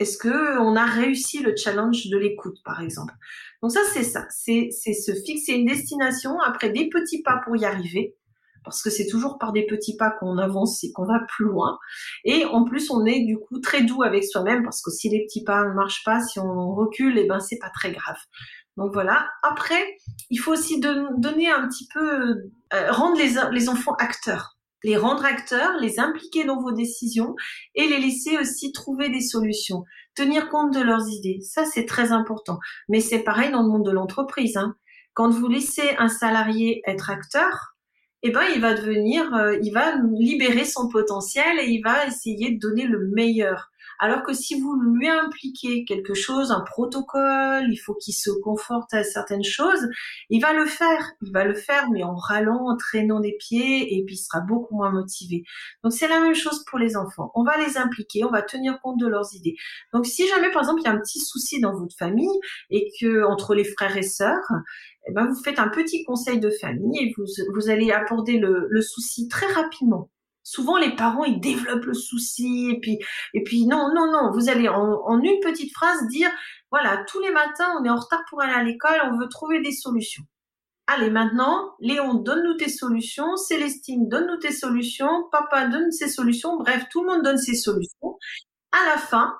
Est-ce que on a réussi le challenge de l'écoute, par exemple? Donc ça, c'est ça. C'est se fixer une destination après des petits pas pour y arriver, parce que c'est toujours par des petits pas qu'on avance et qu'on va plus loin. Et en plus, on est du coup très doux avec soi-même, parce que si les petits pas ne marchent pas, si on recule, eh ben c'est pas très grave. Donc voilà. Après, il faut aussi donner un petit peu, euh, rendre les, les enfants acteurs les rendre acteurs, les impliquer dans vos décisions et les laisser aussi trouver des solutions, tenir compte de leurs idées. Ça, c'est très important. Mais c'est pareil dans le monde de l'entreprise. Hein. Quand vous laissez un salarié être acteur, eh ben, il va devenir, euh, il va libérer son potentiel et il va essayer de donner le meilleur. Alors que si vous lui impliquez quelque chose, un protocole, il faut qu'il se conforte à certaines choses, il va le faire. Il va le faire, mais en râlant, en traînant des pieds, et puis il sera beaucoup moins motivé. Donc c'est la même chose pour les enfants. On va les impliquer, on va tenir compte de leurs idées. Donc si jamais, par exemple, il y a un petit souci dans votre famille et que entre les frères et sœurs, eh ben, vous faites un petit conseil de famille et vous, vous allez aborder le, le souci très rapidement. Souvent, les parents, ils développent le souci et puis, et puis non, non, non, vous allez en, une petite phrase dire, voilà, tous les matins, on est en retard pour aller à l'école, on veut trouver des solutions. Allez, maintenant, Léon, donne-nous tes solutions, Célestine, donne-nous tes solutions, papa, donne ses solutions, bref, tout le monde donne ses solutions. À la fin,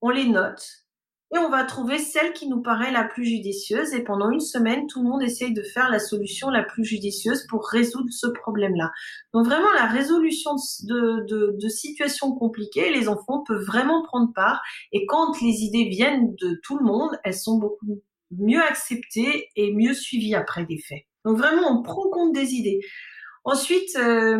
on les note et on va trouver celle qui nous paraît la plus judicieuse. Et pendant une semaine, tout le monde essaye de faire la solution la plus judicieuse pour résoudre ce problème-là. Donc vraiment, la résolution de, situations compliquées, les enfants peuvent vraiment prendre part. Et quand les idées viennent de tout le monde, elles sont beaucoup mieux acceptées et mieux suivies après des faits. Donc vraiment, on prend compte des idées. Ensuite, euh,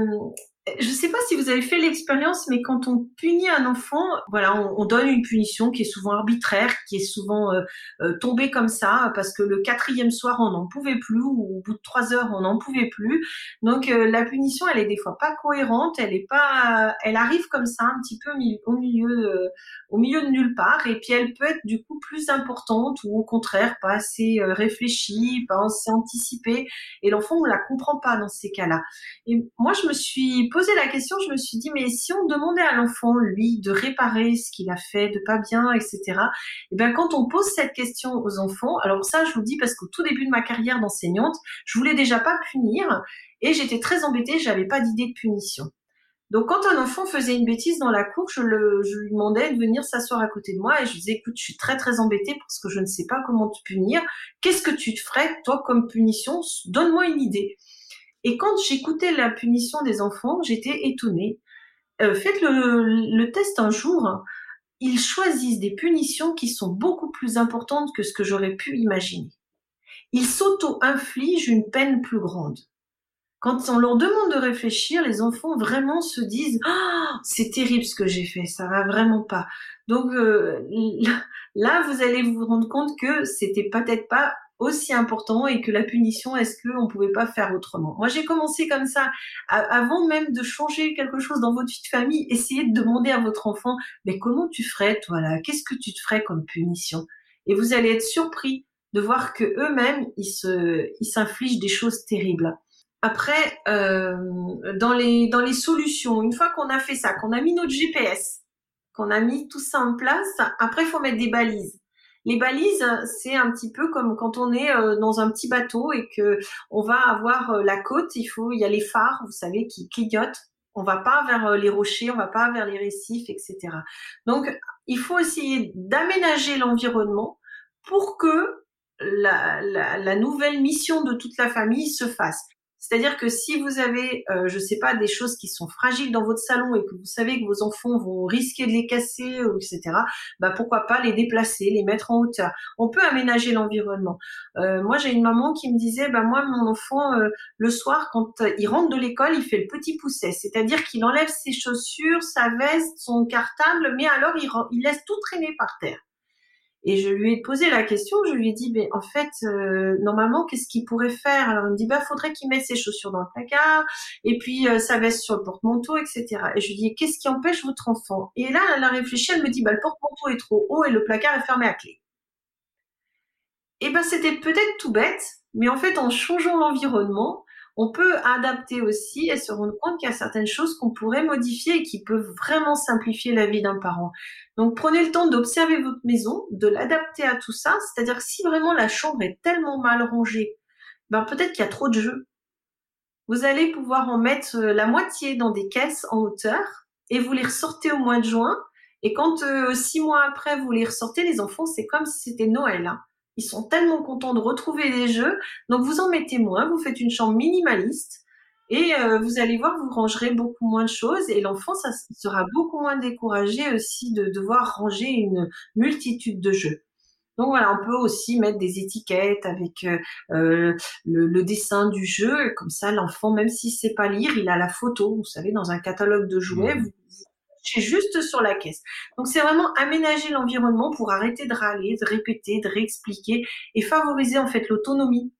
je ne sais pas si vous avez fait l'expérience, mais quand on punit un enfant, voilà, on, on, donne une punition qui est souvent arbitraire, qui est souvent euh, euh, tombée comme ça, parce que le quatrième soir on n'en pouvait plus, ou au bout de trois heures on n'en pouvait plus. Donc euh, la punition, elle est des fois pas cohérente, elle est pas, elle arrive comme ça, un petit peu au milieu, au milieu de nulle part, et puis elle peut être du coup plus importante ou au contraire pas assez réfléchie, pas assez anticipée, et l'enfant on la comprend pas dans ces cas-là. Et moi je me suis la question, je me suis dit, mais si on demandait à l'enfant, lui, de réparer ce qu'il a fait de pas bien, etc., et eh bien quand on pose cette question aux enfants, alors ça, je vous dis parce qu'au tout début de ma carrière d'enseignante, je voulais déjà pas punir et j'étais très embêtée, j'avais pas d'idée de punition. Donc quand un enfant faisait une bêtise dans la cour, je, je lui demandais de venir s'asseoir à côté de moi et je lui disais écoute, je suis très très embêtée parce que je ne sais pas comment te punir. Qu'est-ce que tu te ferais toi comme punition? Donne-moi une idée. Et quand j'écoutais la punition des enfants, j'étais étonnée. Euh, faites le, test un jour. Ils choisissent des punitions qui sont beaucoup plus importantes que ce que j'aurais pu imaginer. Ils s'auto-infligent une peine plus grande. Quand on leur demande de réfléchir, les enfants vraiment se disent oh, c'est terrible ce que j'ai fait, ça va vraiment pas. Donc euh, là, vous allez vous rendre compte que c'était peut-être pas aussi important et que la punition, est-ce qu'on pouvait pas faire autrement? Moi, j'ai commencé comme ça. Avant même de changer quelque chose dans votre vie de famille, essayez de demander à votre enfant, mais comment tu ferais, toi là? Qu'est-ce que tu te ferais comme punition? Et vous allez être surpris de voir que eux-mêmes, ils s'infligent des choses terribles. Après, euh, dans les dans les solutions, une fois qu'on a fait ça, qu'on a mis notre GPS, qu'on a mis tout ça en place, après il faut mettre des balises. Les balises, c'est un petit peu comme quand on est euh, dans un petit bateau et que on va avoir euh, la côte. Il faut, il y a les phares, vous savez, qui clignotent. On va pas vers euh, les rochers, on va pas vers les récifs, etc. Donc, il faut essayer d'aménager l'environnement pour que la, nouvelle mission de toute la famille se fasse. C'est-à-dire que si vous avez, euh, je sais pas, des choses qui sont fragiles dans votre salon et que vous savez que vos enfants vont risquer de les casser, etc., bah pourquoi pas les déplacer, les mettre en hauteur. On peut aménager l'environnement. Euh, moi, j'ai une maman qui me disait, bah moi, mon enfant, euh, le soir, quand il rentre de l'école, il fait le petit pousset, c'est-à-dire qu'il enlève ses chaussures, sa veste, son cartable, mais alors il laisse tout traîner par terre. Et je lui ai posé la question, je lui ai dit, mais en fait, euh, normalement, qu'est-ce qu'il pourrait faire? Alors il me dit, bah, faudrait qu'il mette ses chaussures dans le placard, et puis euh, sa veste sur le porte-manteau, etc. Et je lui ai dit, qu'est-ce qui empêche votre enfant? Et là, elle a réfléchi, elle me dit, bah, le porte-manteau est trop haut et le placard est fermé à clé. Et ben, c'était peut-être tout bête, mais en fait, en changeant l'environnement, on peut adapter aussi et se rendre compte qu'il y a certaines choses qu'on pourrait modifier et qui peuvent vraiment simplifier la vie d'un parent. Donc prenez le temps d'observer votre maison, de l'adapter à tout ça, c'est-à-dire si vraiment la chambre est tellement mal rangée, ben peut-être qu'il y a trop de jeux. Vous allez pouvoir en mettre euh, la moitié dans des caisses en hauteur et vous les ressortez au mois de juin. Et quand euh, six mois après vous les ressortez, les enfants, c'est comme si c'était Noël. Hein. Ils sont tellement contents de retrouver des jeux. Donc vous en mettez moins, vous faites une chambre minimaliste et euh, vous allez voir, vous rangerez beaucoup moins de choses et l'enfant ça sera beaucoup moins découragé aussi de devoir ranger une multitude de jeux. Donc voilà, on peut aussi mettre des étiquettes avec euh, euh le, le, dessin du jeu, comme ça l'enfant, même s'il sait pas lire, il a la photo. Vous savez, dans un catalogue de jouets, mmh. vous, affiché juste sur la caisse. Donc c'est vraiment aménager l'environnement pour arrêter de râler, de répéter, de réexpliquer et favoriser en fait l'autonomie.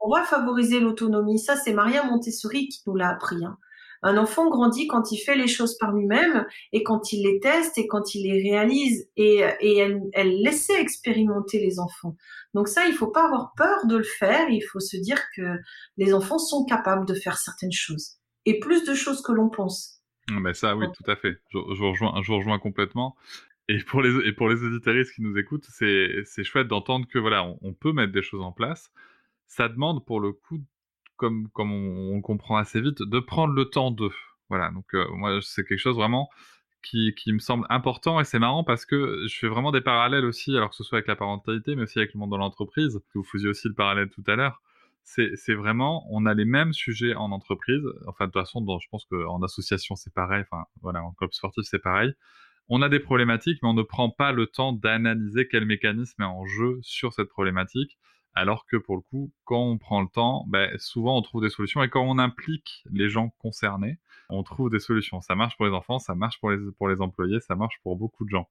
On va favoriser l'autonomie. Ça, c'est Maria Montessori qui nous l'a appris. Hein. Un enfant grandit quand il fait les choses par lui-même et quand il les teste et quand il les réalise et, elle, elle laissait expérimenter les enfants. Donc ça, il faut pas avoir peur de le faire. Il faut se dire que les enfants sont capables de faire certaines choses et plus de choses que l'on pense. Mais ah ben ça, oui, tout à fait. Je, je, rejoins, je rejoins complètement. Et pour les et pour les qui nous écoutent, c'est chouette d'entendre que voilà, on, peut mettre des choses en place. Ça demande pour le coup comme, comme on, comprend assez vite, de prendre le temps de. Voilà, donc euh, moi, c'est quelque chose vraiment qui, qui, me semble important et c'est marrant parce que je fais vraiment des parallèles aussi, alors que ce soit avec la parentalité, mais aussi avec le monde de l'entreprise. Vous faisiez aussi le parallèle tout à l'heure. C'est vraiment, on a les mêmes sujets en entreprise. Enfin, de toute façon, je pense qu'en association, c'est pareil. Enfin, voilà, en club sportif, c'est pareil. On a des problématiques, mais on ne prend pas le temps d'analyser quel mécanisme est en jeu sur cette problématique. Alors que pour le coup, quand on prend le temps, ben, souvent on trouve des solutions. Et quand on implique les gens concernés, on trouve des solutions. Ça marche pour les enfants, ça marche pour les, pour les employés, ça marche pour beaucoup de gens.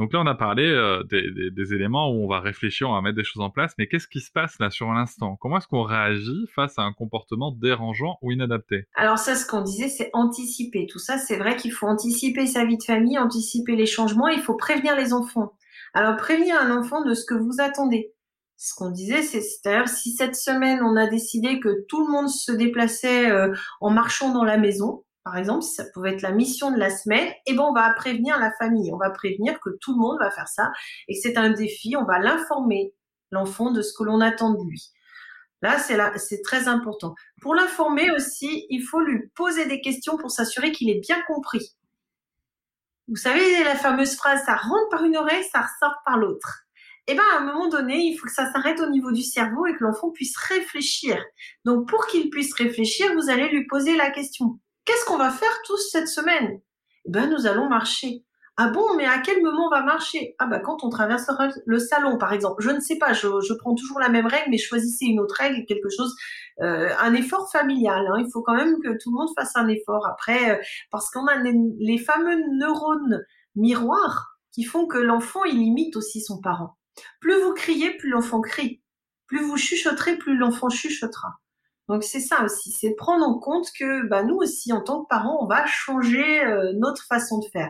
Donc là, on a parlé euh, des, éléments où on va réfléchir, on va mettre des choses en place, mais qu'est-ce qui se passe là sur l'instant? Comment est-ce qu'on réagit face à un comportement dérangeant ou inadapté? Alors ça, ce qu'on disait, c'est anticiper. Tout ça, c'est vrai qu'il faut anticiper sa vie de famille, anticiper les changements, il faut prévenir les enfants. Alors prévenir un enfant de ce que vous attendez ce qu'on disait, c'est c'est-à-dire si cette semaine on a décidé que tout le monde se déplaçait euh, en marchant dans la maison, par exemple, si ça pouvait être la mission de la semaine, eh ben on va prévenir la famille, on va prévenir que tout le monde va faire ça et que c'est un défi, on va l'informer l'enfant de ce que l'on attend de lui. Là, c'est très important. Pour l'informer aussi, il faut lui poser des questions pour s'assurer qu'il est bien compris. Vous savez la fameuse phrase ça rentre par une oreille, ça ressort par l'autre eh ben, à un moment donné, il faut que ça s'arrête au niveau du cerveau et que l'enfant puisse réfléchir. Donc, pour qu'il puisse réfléchir, vous allez lui poser la question. Qu'est-ce qu'on va faire tous cette semaine? Eh ben, nous allons marcher. Ah bon, mais à quel moment on va marcher? Ah bah quand on traversera le salon, par exemple. Je ne sais pas, je, prends toujours la même règle, mais choisissez une autre règle, quelque chose, euh, un effort familial. Hein. Il faut quand même que tout le monde fasse un effort. Après, euh, parce qu'on a les fameux neurones miroirs qui font que l'enfant il imite aussi son parent. Plus vous criez, plus l'enfant crie. Plus vous chuchoterez, plus l'enfant chuchotera. Donc c'est ça aussi, c'est prendre en compte que bah, nous aussi, en tant que parents, on va changer euh, notre façon de faire.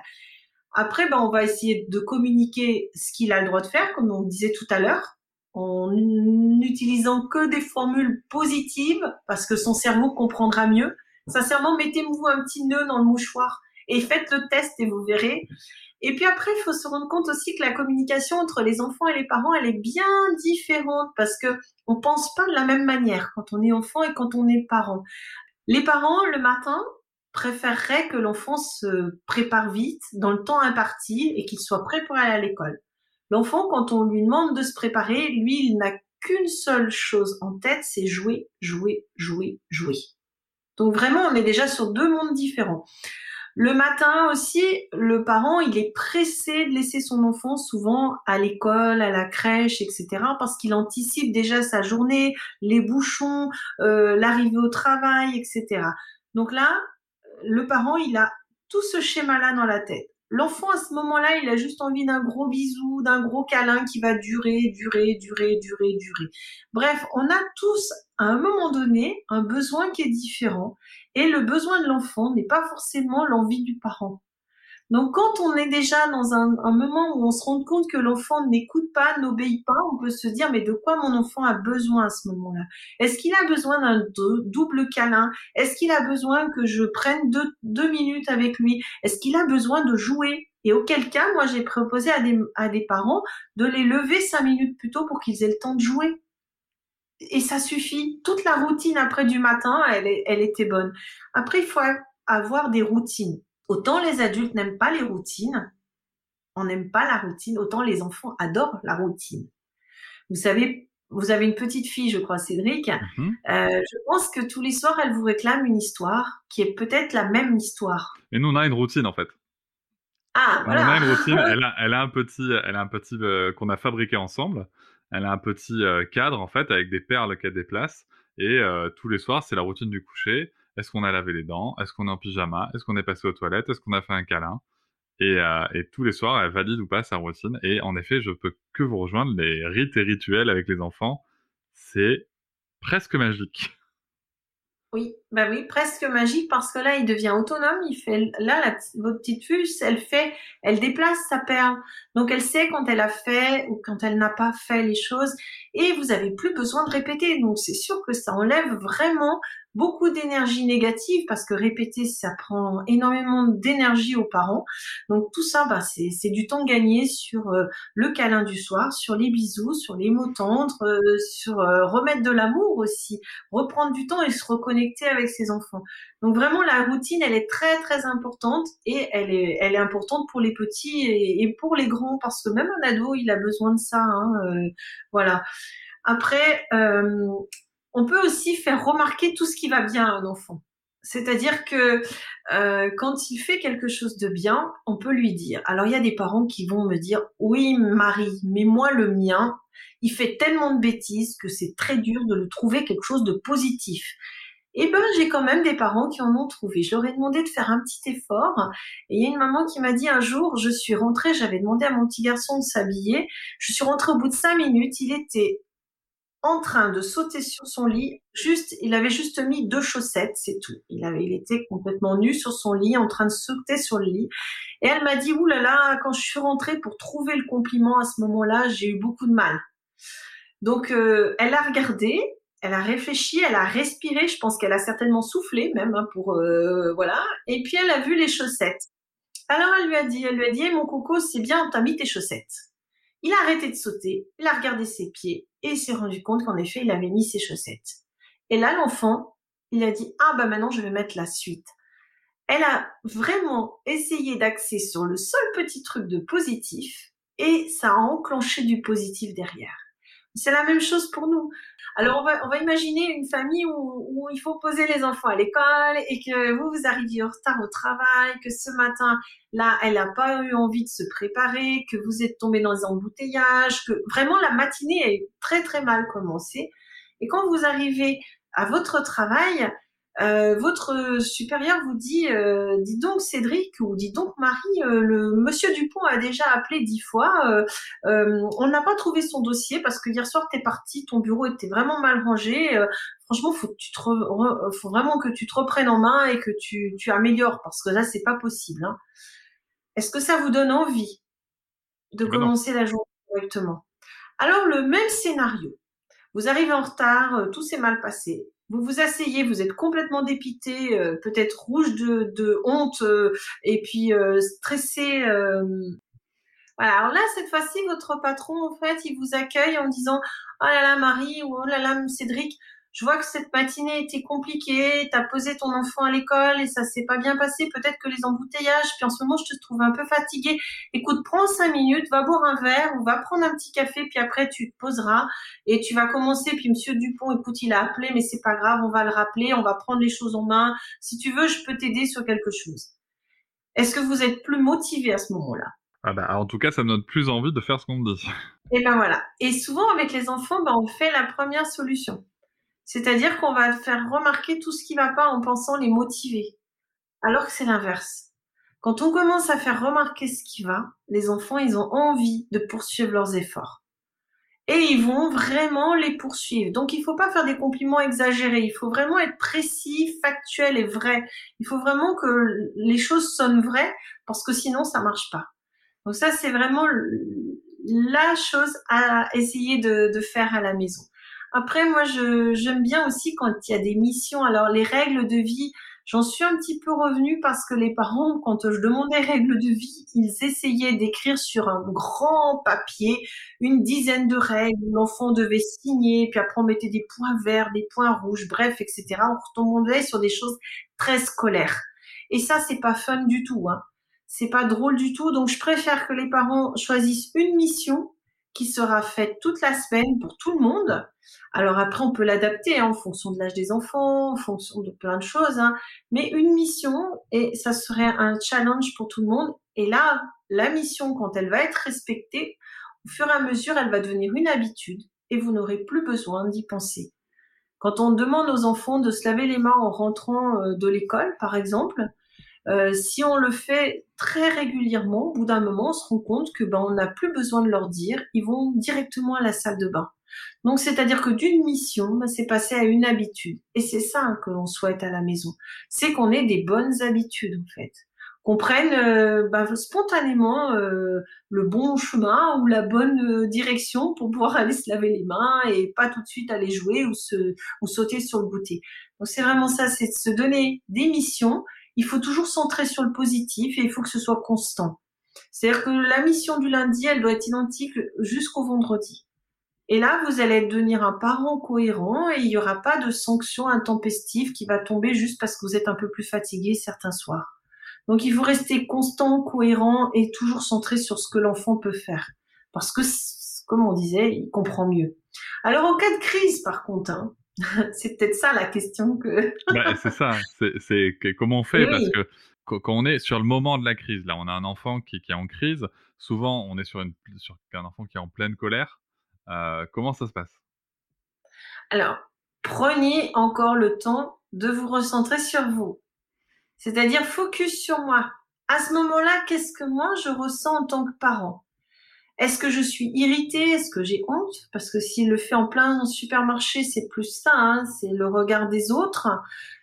Après, bah, on va essayer de communiquer ce qu'il a le droit de faire, comme on disait tout à l'heure, en n'utilisant que des formules positives, parce que son cerveau comprendra mieux. Sincèrement, mettez-vous un petit nœud dans le mouchoir et faites le test et vous verrez. Et puis après, il faut se rendre compte aussi que la communication entre les enfants et les parents, elle est bien différente parce que on pense pas de la même manière quand on est enfant et quand on est parent. Les parents, le matin, préféreraient que l'enfant se prépare vite dans le temps imparti et qu'il soit prêt pour aller à l'école. L'enfant, quand on lui demande de se préparer, lui, il n'a qu'une seule chose en tête, c'est jouer, jouer, jouer, jouer. Donc vraiment, on est déjà sur deux mondes différents. Le matin aussi, le parent, il est pressé de laisser son enfant souvent à l'école, à la crèche, etc. parce qu'il anticipe déjà sa journée, les bouchons, euh, l'arrivée au travail, etc. Donc là, le parent, il a tout ce schéma-là dans la tête. L'enfant, à ce moment-là, il a juste envie d'un gros bisou, d'un gros câlin qui va durer, durer, durer, durer, durer. Bref, on a tous, à un moment donné, un besoin qui est différent. Et le besoin de l'enfant n'est pas forcément l'envie du parent. Donc quand on est déjà dans un, moment où on se rend compte que l'enfant n'écoute pas, n'obéit pas, on peut se dire mais de quoi mon enfant a besoin à ce moment-là? Est-ce qu'il a besoin d'un double câlin? Est-ce qu'il a besoin que je prenne deux, minutes avec lui? Est-ce qu'il a besoin de jouer? Et auquel cas, moi, j'ai proposé à des, à des parents de les lever cinq minutes plus tôt pour qu'ils aient le temps de jouer et ça suffit. Toute la routine après du matin, elle, elle était bonne. Après, il faut avoir des routines. Autant les adultes n'aiment pas les routines, on n'aime pas la routine, autant les enfants adorent la routine. Vous savez, vous avez une petite fille, je crois, Cédric. Mhm. Euh, je pense que tous les soirs, elle vous réclame une histoire qui est peut-être la même histoire. Et nous, on a une routine, en fait. Ah, voilà. On a une routine. (laughs) elle, a, elle a un petit, elle a un petit euh, qu'on a fabriqué ensemble. Elle a un petit euh, cadre en fait avec des perles qu'elle déplace et euh, tous les soirs c'est la routine du coucher. est-ce qu'on a lavé les dents, est-ce qu'on est en pyjama, est-ce qu'on est passé aux toilettes, est-ce qu'on a fait un câlin? Et, euh, et, tous les soirs, elle valide ou pas sa routine. Et en effet, je peux que vous rejoindre. Les rites et rituels avec les enfants, c'est presque magique. (laughs) Oui, bah oui, presque magique parce que là, il devient autonome. Il fait là, votre petite puce, elle fait, elle déplace sa perle. Donc, elle sait quand elle a fait ou quand elle n'a pas fait les choses. Et vous avez plus besoin de répéter. Donc, c'est sûr que ça enlève vraiment beaucoup d'énergie négative parce que répéter, ça prend énormément d'énergie aux parents. Donc tout ça, bah, c'est du temps gagné sur euh, le câlin du soir, sur les bisous, sur les mots tendres, euh, sur euh, remettre de l'amour aussi, reprendre du temps et se reconnecter avec ses enfants. Donc vraiment, la routine, elle est très très importante et elle est, elle est importante pour les petits et, pour les grands parce que même un ado, il a besoin de ça. Hein, voilà. Après, on peut aussi faire remarquer tout ce qui va bien à un enfant. C'est-à-dire que euh, quand il fait quelque chose de bien, on peut lui dire. Alors il y a des parents qui vont me dire oui Marie, mais moi le mien, il fait tellement de bêtises que c'est très dur de le trouver quelque chose de positif. Eh ben j'ai quand même des parents qui en ont trouvé. Je leur ai demandé de faire un petit effort. Et il y a une maman qui m'a dit un jour, je suis rentrée, j'avais demandé à mon petit garçon de s'habiller. Je suis rentrée au bout de cinq minutes, il était en train de sauter sur son lit. Juste, il avait juste mis deux chaussettes, c'est tout. Il avait, il était complètement nu sur son lit, en train de sauter sur le lit. Et elle m'a dit, oulala, là là, quand je suis rentrée pour trouver le compliment à ce moment-là, j'ai eu beaucoup de mal. Donc, euh, elle a regardé, elle a réfléchi, elle a respiré. Je pense qu'elle a certainement soufflé même hein, pour euh, voilà. Et puis elle a vu les chaussettes. Alors elle lui a dit, elle lui a dit, eh, mon coco, c'est bien, t'as mis tes chaussettes. Il a arrêté de sauter, il a regardé ses pieds et il s'est rendu compte qu'en effet, il avait mis ses chaussettes. Et là, l'enfant, il a dit, ah bah maintenant, je vais mettre la suite. Elle a vraiment essayé d'axer sur le seul petit truc de positif et ça a enclenché du positif derrière. C'est la même chose pour nous. Alors on va, imaginer une famille où, il faut poser les enfants à l'école et que vous, vous arriviez en retard au travail, que ce matin, là, elle n'a pas eu envie de se préparer, que vous êtes tombé dans les embouteillages, que vraiment la matinée est très très mal commencée. Et quand vous arrivez à votre travail, euh, votre supérieur vous dit, euh, dis donc Cédric ou dis donc Marie, euh, le Monsieur Dupont a déjà appelé dix fois. on n'a pas trouvé son dossier parce que hier soir t'es parti, ton bureau était vraiment mal rangé. franchement, faut que tu te faut vraiment que tu te reprennes en main et que tu, tu améliores parce que là c'est pas possible. Hein. Est-ce que ça vous donne envie de commencer la journée correctement? Alors le même scénario. Vous arrivez en retard, tout s'est mal passé vous vous asseyez, vous êtes complètement dépité, euh, peut-être rouge de, honte euh, et puis euh, stressé. Voilà. Alors là, cette fois-ci, votre patron, en fait, il vous accueille en disant Oh là là, Marie ou Oh là là, Cédric, je vois que cette matinée était compliquée, tu as posé ton enfant à l'école et ça s'est pas bien passé, peut-être que les embouteillages, puis en ce moment je te trouve un peu fatiguée. Écoute, prends cinq minutes, va boire un verre ou va prendre un petit café, puis après tu te poseras et tu vas commencer. Puis Monsieur Dupont, écoute, il a appelé, mais c'est pas grave, on va le rappeler, on va prendre les choses en main. Si tu veux, je peux t'aider sur quelque chose. Est-ce que vous êtes plus motivé à ce moment-là? Ah bah, en tout cas, ça me donne plus envie de faire ce qu'on me dit. Et ben voilà. Et souvent avec les enfants, ben, on fait la première solution. C'est-à-dire qu'on va faire remarquer tout ce qui va pas en pensant les motiver. Alors que c'est l'inverse. Quand on commence à faire remarquer ce qui va, les enfants, ils ont envie de poursuivre leurs efforts. Et ils vont vraiment les poursuivre. Donc il faut pas faire des compliments exagérés. Il faut vraiment être précis, factuel et vrai. Il faut vraiment que les choses sonnent vraies parce que sinon ça marche pas. Donc ça, c'est vraiment la chose à essayer de, de faire à la maison. Après, moi, j'aime bien aussi quand il y a des missions. Alors, les règles de vie, j'en suis un petit peu revenue parce que les parents, quand je demandais règles de vie, ils essayaient d'écrire sur un grand papier une dizaine de règles. L'enfant devait signer, puis après on mettait des points verts, des points rouges, bref, etc. On retombait sur des choses très scolaires. Et ça, c'est pas fun du tout. Hein. C'est pas drôle du tout. Donc, je préfère que les parents choisissent une mission qui sera faite toute la semaine pour tout le monde. Alors après, on peut l'adapter hein, en fonction de l'âge des enfants, en fonction de plein de choses. Hein. Mais une mission, et ça serait un challenge pour tout le monde. Et là, la mission, quand elle va être respectée, au fur et à mesure, elle va devenir une habitude et vous n'aurez plus besoin d'y penser. Quand on demande aux enfants de se laver les mains en rentrant euh, de l'école, par exemple, euh, si on le fait très régulièrement, au bout d'un moment, on se rend compte que ben, on n'a plus besoin de leur dire, ils vont directement à la salle de bain. Donc, c'est-à-dire que d'une mission, ben, c'est passé à une habitude. Et c'est ça que l'on souhaite à la maison. C'est qu'on ait des bonnes habitudes, en fait. Qu'on prenne euh, ben, spontanément euh, le bon chemin ou la bonne euh, direction pour pouvoir (laughs) aller se laver les mains et pas tout de suite aller jouer ou, se, ou sauter sur le goûter. Donc, c'est vraiment ça, c'est de se donner des missions il faut toujours centrer sur le positif et il faut que ce soit constant. C'est-à-dire que la mission du lundi, elle doit être identique jusqu'au vendredi. Et là, vous allez devenir un parent cohérent et il n'y aura pas de sanction intempestive qui va tomber juste parce que vous êtes un peu plus fatigué certains soirs. Donc il faut rester constant, cohérent et toujours centré sur ce que l'enfant peut faire. Parce que, comme on disait, il comprend mieux. Alors en cas de crise, par contre, hein, (laughs) c'est peut-être ça la question que. Bah, c'est ça. C'est comment on fait? Parce que quand on est sur le moment de la crise, là, on a un enfant qui, est en crise. Souvent, on est sur, une, sur un enfant qui est en pleine colère. Euh, comment ça se passe? Alors, prenez encore le temps de vous recentrer sur vous. C'est-à-dire focus sur moi. À ce moment-là, qu'est-ce que moi je ressens en tant que parent? Est-ce que je suis irritée? Est-ce que j'ai honte? Parce que s'il le fait en plein supermarché, c'est plus ça, hein, c'est le regard des autres.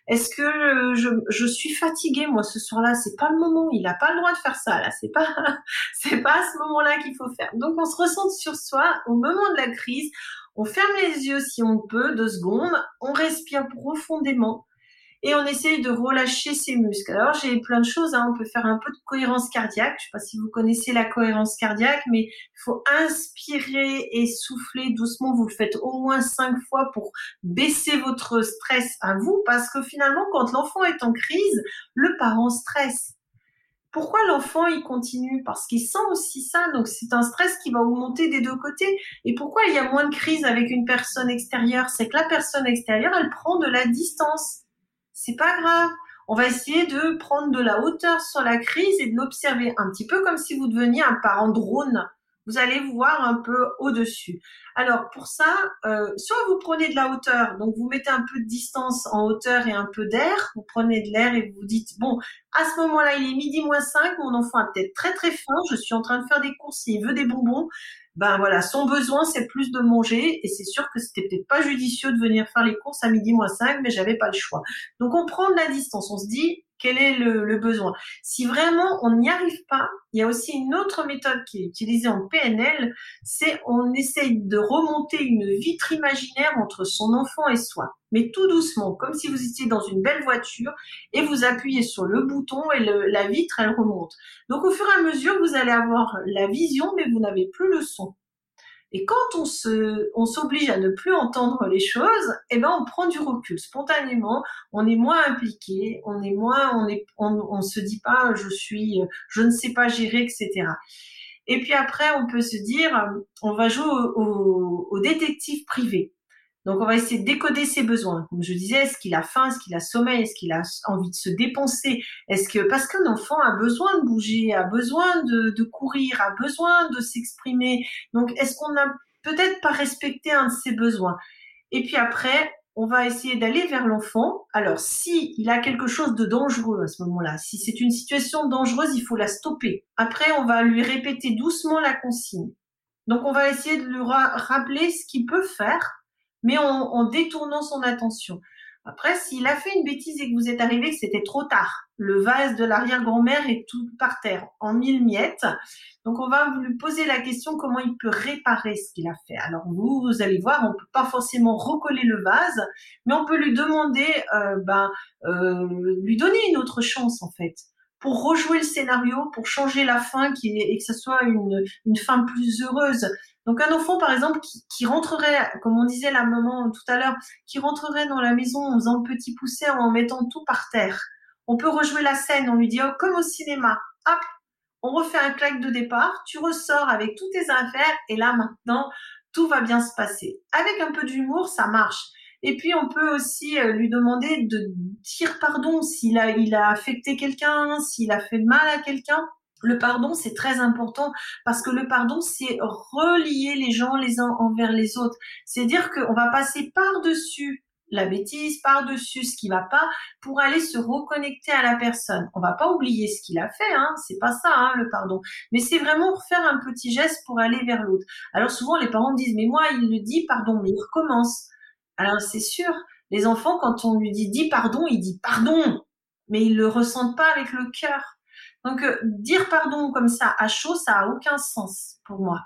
Est-ce que je, suis fatiguée moi ce soir-là? C'est pas le moment. Il n'a pas le droit de faire ça là. C'est pas (laughs) c'est pas à ce moment-là qu'il faut faire. Donc on se ressent sur soi au moment de la crise. On ferme les yeux si on peut deux secondes. On respire profondément et on essaye de relâcher ses muscles. Alors j'ai plein de choses, hein. on peut faire un peu de cohérence cardiaque, je sais pas si vous connaissez la cohérence cardiaque, mais il faut inspirer et souffler doucement, vous le faites au moins cinq fois pour baisser votre stress à vous, parce que finalement quand l'enfant est en crise, le parent stresse. Pourquoi l'enfant il continue? Parce qu'il sent aussi ça, donc c'est un stress qui va augmenter des deux côtés. Et pourquoi il y a moins de crise avec une personne extérieure? C'est que la personne extérieure, elle prend de la distance c'est pas grave. On va essayer de prendre de la hauteur sur la crise et de l'observer un petit peu comme si vous deveniez un parent drone. Vous allez voir un peu au-dessus. Alors pour ça, euh, soit vous prenez de la hauteur, donc vous mettez un peu de distance en hauteur et un peu d'air, vous prenez de l'air et vous dites, bon, à ce moment-là, il est midi moins 5, mon enfant a peut-être très très faim, je suis en train de faire des courses, il veut des bonbons, ben voilà, son besoin c'est plus de manger et c'est sûr que c'était peut-être pas judicieux de venir faire les courses à midi moins 5, mais j'avais pas le choix. Donc on prend de la distance, on se dit quel est le, besoin. Si vraiment on n'y arrive pas, il y a aussi une autre méthode qui est utilisée en PNL, c'est on essaye de remonter une vitre imaginaire entre son enfant et soi, mais tout doucement, comme si vous étiez dans une belle voiture et vous appuyez sur le bouton et la vitre elle remonte. Donc au fur et à mesure, vous allez avoir la vision, mais vous n'avez plus le son. Et quand on se, on s'oblige à ne plus entendre les choses, eh ben on prend du recul spontanément. On est moins impliqué, on est moins, on est, on, se dit pas je suis, je ne sais pas gérer, etc. Et puis après, on peut se dire, on va jouer au, au détective privé. Donc, on va essayer de décoder ses besoins. Comme je disais, est-ce qu'il a faim, est-ce qu'il a sommeil, est-ce qu'il a envie de se dépenser? Est-ce que parce qu'un enfant a besoin de bouger, a besoin de, courir, a besoin de s'exprimer. Donc, est-ce qu'on n'a peut-être pas respecté un de ses besoins? Et puis après, on va essayer d'aller vers l'enfant. Alors, si il a quelque chose de dangereux à ce moment-là, si c'est une situation dangereuse, il faut la stopper. Après, on va lui répéter doucement la consigne. Donc, on va essayer de lui rappeler ce qu'il peut faire mais en, détournant son attention. Après, s'il a fait une bêtise et que vous êtes arrivé, c'était trop tard, le vase de l'arrière-grand-mère est tout par terre, en mille miettes. Donc, on va lui poser la question comment il peut réparer ce qu'il a fait. Alors, vous, vous allez voir, on peut pas forcément recoller le vase, mais on peut lui demander, euh, ben, euh, lui donner une autre chance, en fait pour rejouer le scénario, pour changer la fin qui et que ce soit une, une fin plus heureuse. Donc un enfant, par exemple, qui, rentrerait, comme on disait la maman tout à l'heure, qui rentrerait dans la maison en faisant petit pousset, en mettant tout par terre. On peut rejouer la scène, on lui dit, oh, comme au cinéma, hop, on refait un claque de départ, tu ressors avec tous tes affaires, et là maintenant, tout va bien se passer. Avec un peu d'humour, ça marche. Et puis on peut aussi euh, lui demander de dire pardon s'il a, affecté quelqu'un, s'il a fait mal à quelqu'un. Le pardon, c'est très important parce que le pardon, c'est relier les gens les uns envers les autres. C'est dire qu'on va passer par-dessus la bêtise, par-dessus ce qui va pas, pour aller se reconnecter à la personne. On va pas oublier ce qu'il a fait, hein, c'est pas ça, hein, le pardon. Mais c'est vraiment faire un petit geste pour aller vers l'autre. Alors souvent, les parents disent, mais moi, il le dit, pardon, mais il recommence. Alors c'est sûr, les enfants, quand on lui dit, dis pardon, il dit pardon, mais ils le ressentent pas avec le cœur. Donc, euh, dire pardon comme ça à chaud, ça a aucun sens pour moi.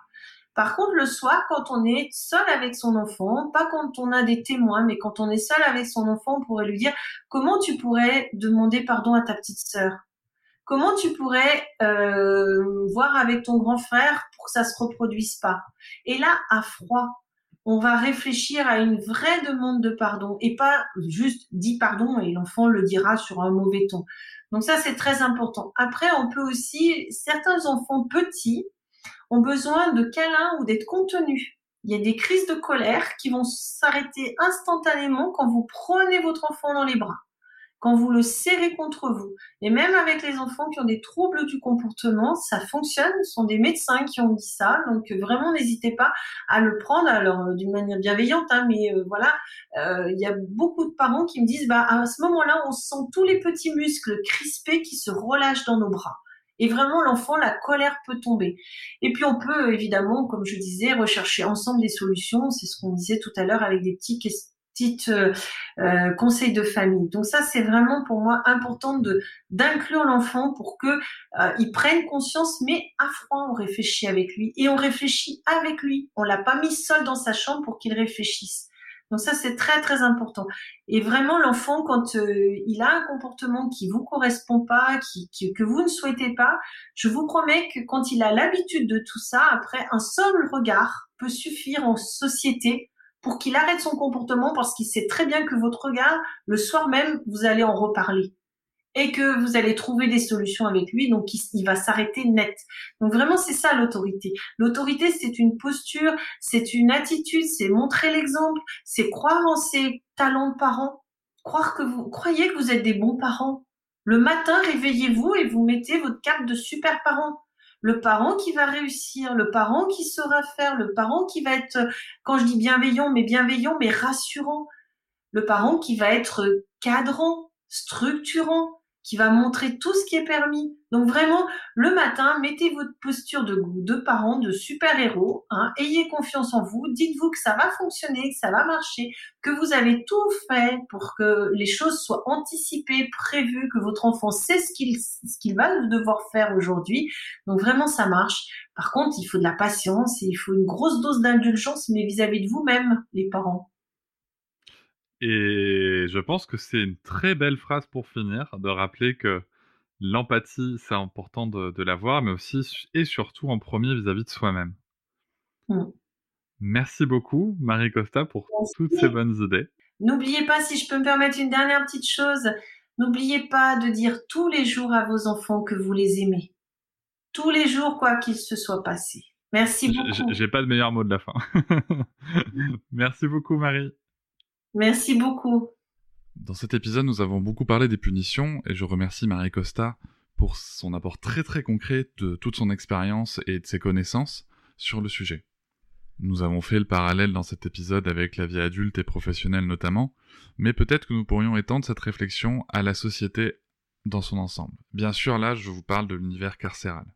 Par contre, le soir, quand on est seul avec son enfant, pas quand on a des témoins, mais quand on est seul avec son enfant, on pourrait lui dire comment tu pourrais demander pardon à ta petite sœur? Comment tu pourrais euh, voir avec ton grand frère pour que ça se reproduise pas? Et là, à froid, on va réfléchir à une vraie demande de pardon et pas juste dit pardon et l'enfant le dira sur un mauvais ton. Donc ça, c'est très important. Après, on peut aussi, certains enfants petits ont besoin de câlins ou d'être contenus. Il y a des crises de colère qui vont s'arrêter instantanément quand vous prenez votre enfant dans les bras, quand vous le serrez contre vous. Et même avec les enfants qui ont des troubles du comportement, ça fonctionne. Ce sont des médecins qui ont dit ça. Donc vraiment, n'hésitez pas à le prendre, alors euh, d'une manière bienveillante, hein, mais euh, voilà, euh, il y a beaucoup de parents qui me disent, bah à ce moment-là, on sent tous les petits muscles crispés qui se relâchent dans nos bras. Et vraiment, l'enfant, la colère peut tomber. Et puis, on peut évidemment, comme je disais, rechercher ensemble des solutions. C'est ce qu'on disait tout à l'heure avec des petits petites euh, euh, conseils de famille. Donc ça, c'est vraiment pour moi important de d'inclure l'enfant pour que euh, il prenne conscience. Mais à froid, on réfléchit avec lui et on réfléchit avec lui. On l'a pas mis seul dans sa chambre pour qu'il réfléchisse. Donc ça, c'est très très important. Et vraiment, l'enfant, quand euh, il a un comportement qui vous correspond pas, qui, que vous ne souhaitez pas, je vous promets que quand il a l'habitude de tout ça, après, un seul regard peut suffire en société pour qu'il arrête son comportement parce qu'il sait très bien que votre regard, le soir même, vous allez en reparler et que vous allez trouver des solutions avec lui, donc il, va s'arrêter net. Donc vraiment, c'est ça l'autorité. L'autorité, c'est une posture, c'est une attitude, c'est montrer l'exemple, c'est croire en ses talents de parents, croire que vous croyez que vous êtes des bons parents. Le matin, réveillez-vous et vous mettez votre cape de super parent. Le parent qui va réussir, le parent qui saura faire, le parent qui va être, quand je dis bienveillant, mais bienveillant, mais rassurant. Le parent qui va être cadrant, structurant, qui va montrer tout ce qui est permis. Donc vraiment, le matin, mettez votre posture de, de parent, de super-héros, hein, ayez confiance en vous, dites-vous que ça va fonctionner, que ça va marcher, que vous avez tout fait pour que les choses soient anticipées, prévues, que votre enfant sait ce qu'il ce qu'il va devoir faire aujourd'hui. Donc vraiment, ça marche. Par contre, il faut de la patience et il faut une grosse dose d'indulgence, mais vis-à-vis -vis de vous-même, les parents. Et je pense que c'est une très belle phrase pour finir, de rappeler que l'empathie, c'est important de, l'avoir, mais aussi et surtout en premier vis-à-vis de soi-même. Mmh. Merci beaucoup, Marie Costa, pour toutes ces bonnes idées. N'oubliez pas, si je peux me permettre une dernière petite chose, n'oubliez pas de dire tous les jours à vos enfants que vous les aimez. Tous les jours, quoi qu'il se soit passé. Merci beaucoup. J'ai pas de meilleur mot de la fin. (laughs) Merci beaucoup, Marie. Merci beaucoup. Dans cet épisode, nous avons beaucoup parlé des punitions et je remercie Marie Costa pour son apport très très concret de toute son expérience et de ses connaissances sur le sujet. Nous avons fait le parallèle dans cet épisode avec la vie adulte et professionnelle notamment, mais peut-être que nous pourrions étendre cette réflexion à la société dans son ensemble. Bien sûr, là, je vous parle de l'univers carcéral.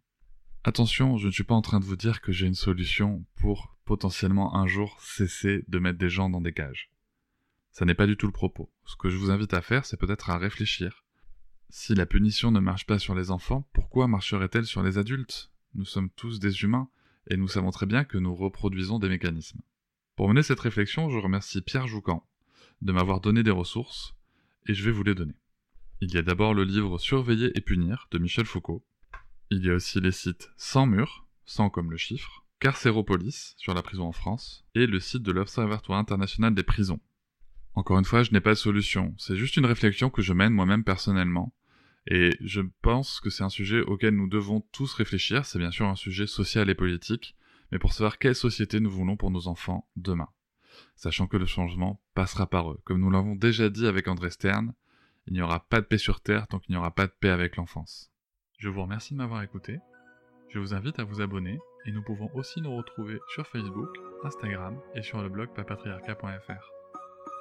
Attention, je ne suis pas en train de vous dire que j'ai une solution pour potentiellement un jour cesser de mettre des gens dans des cages. Ça n'est pas du tout le propos. Ce que je vous invite à faire, c'est peut-être à réfléchir. Si la punition ne marche pas sur les enfants, pourquoi marcherait-elle sur les adultes? Nous sommes tous des humains, et nous savons très bien que nous reproduisons des mécanismes. Pour mener cette réflexion, je remercie Pierre Joucan de m'avoir donné des ressources, et je vais vous les donner. Il y a d'abord le livre Surveiller et punir de Michel Foucault. Il y a aussi les sites Sans mur, sans comme le chiffre, Carcéropolis sur la prison en France, et le site de l'Observatoire international des prisons, encore une fois, je n'ai pas de solution. C'est juste une réflexion que je mène moi-même personnellement. Et je pense que c'est un sujet auquel nous devons tous réfléchir. C'est bien sûr un sujet social et politique, mais pour savoir quelle société nous voulons pour nos enfants demain. Sachant que le changement passera par eux. Comme nous l'avons déjà dit avec André Stern, il n'y aura pas de paix sur Terre tant qu'il n'y aura pas de paix avec l'enfance. Je vous remercie de m'avoir écouté. Je vous invite à vous abonner et nous pouvons aussi nous retrouver sur Facebook, Instagram et sur le blog papatriarca.fr.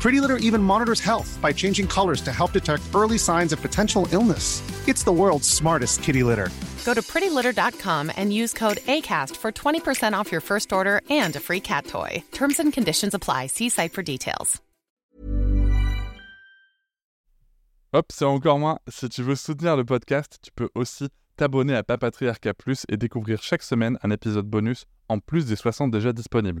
Pretty Litter even monitors health by changing colors to help detect early signs of potential illness. It's the world's smartest kitty litter. Go to prettylitter.com and use code ACAST for 20% off your first order and a free cat toy. Terms and conditions apply. See site for details. Hop, c'est encore moins. Si tu veux soutenir le podcast, tu peux aussi t'abonner à Papatriarca Plus et découvrir chaque semaine un épisode bonus en plus des 60 déjà disponibles.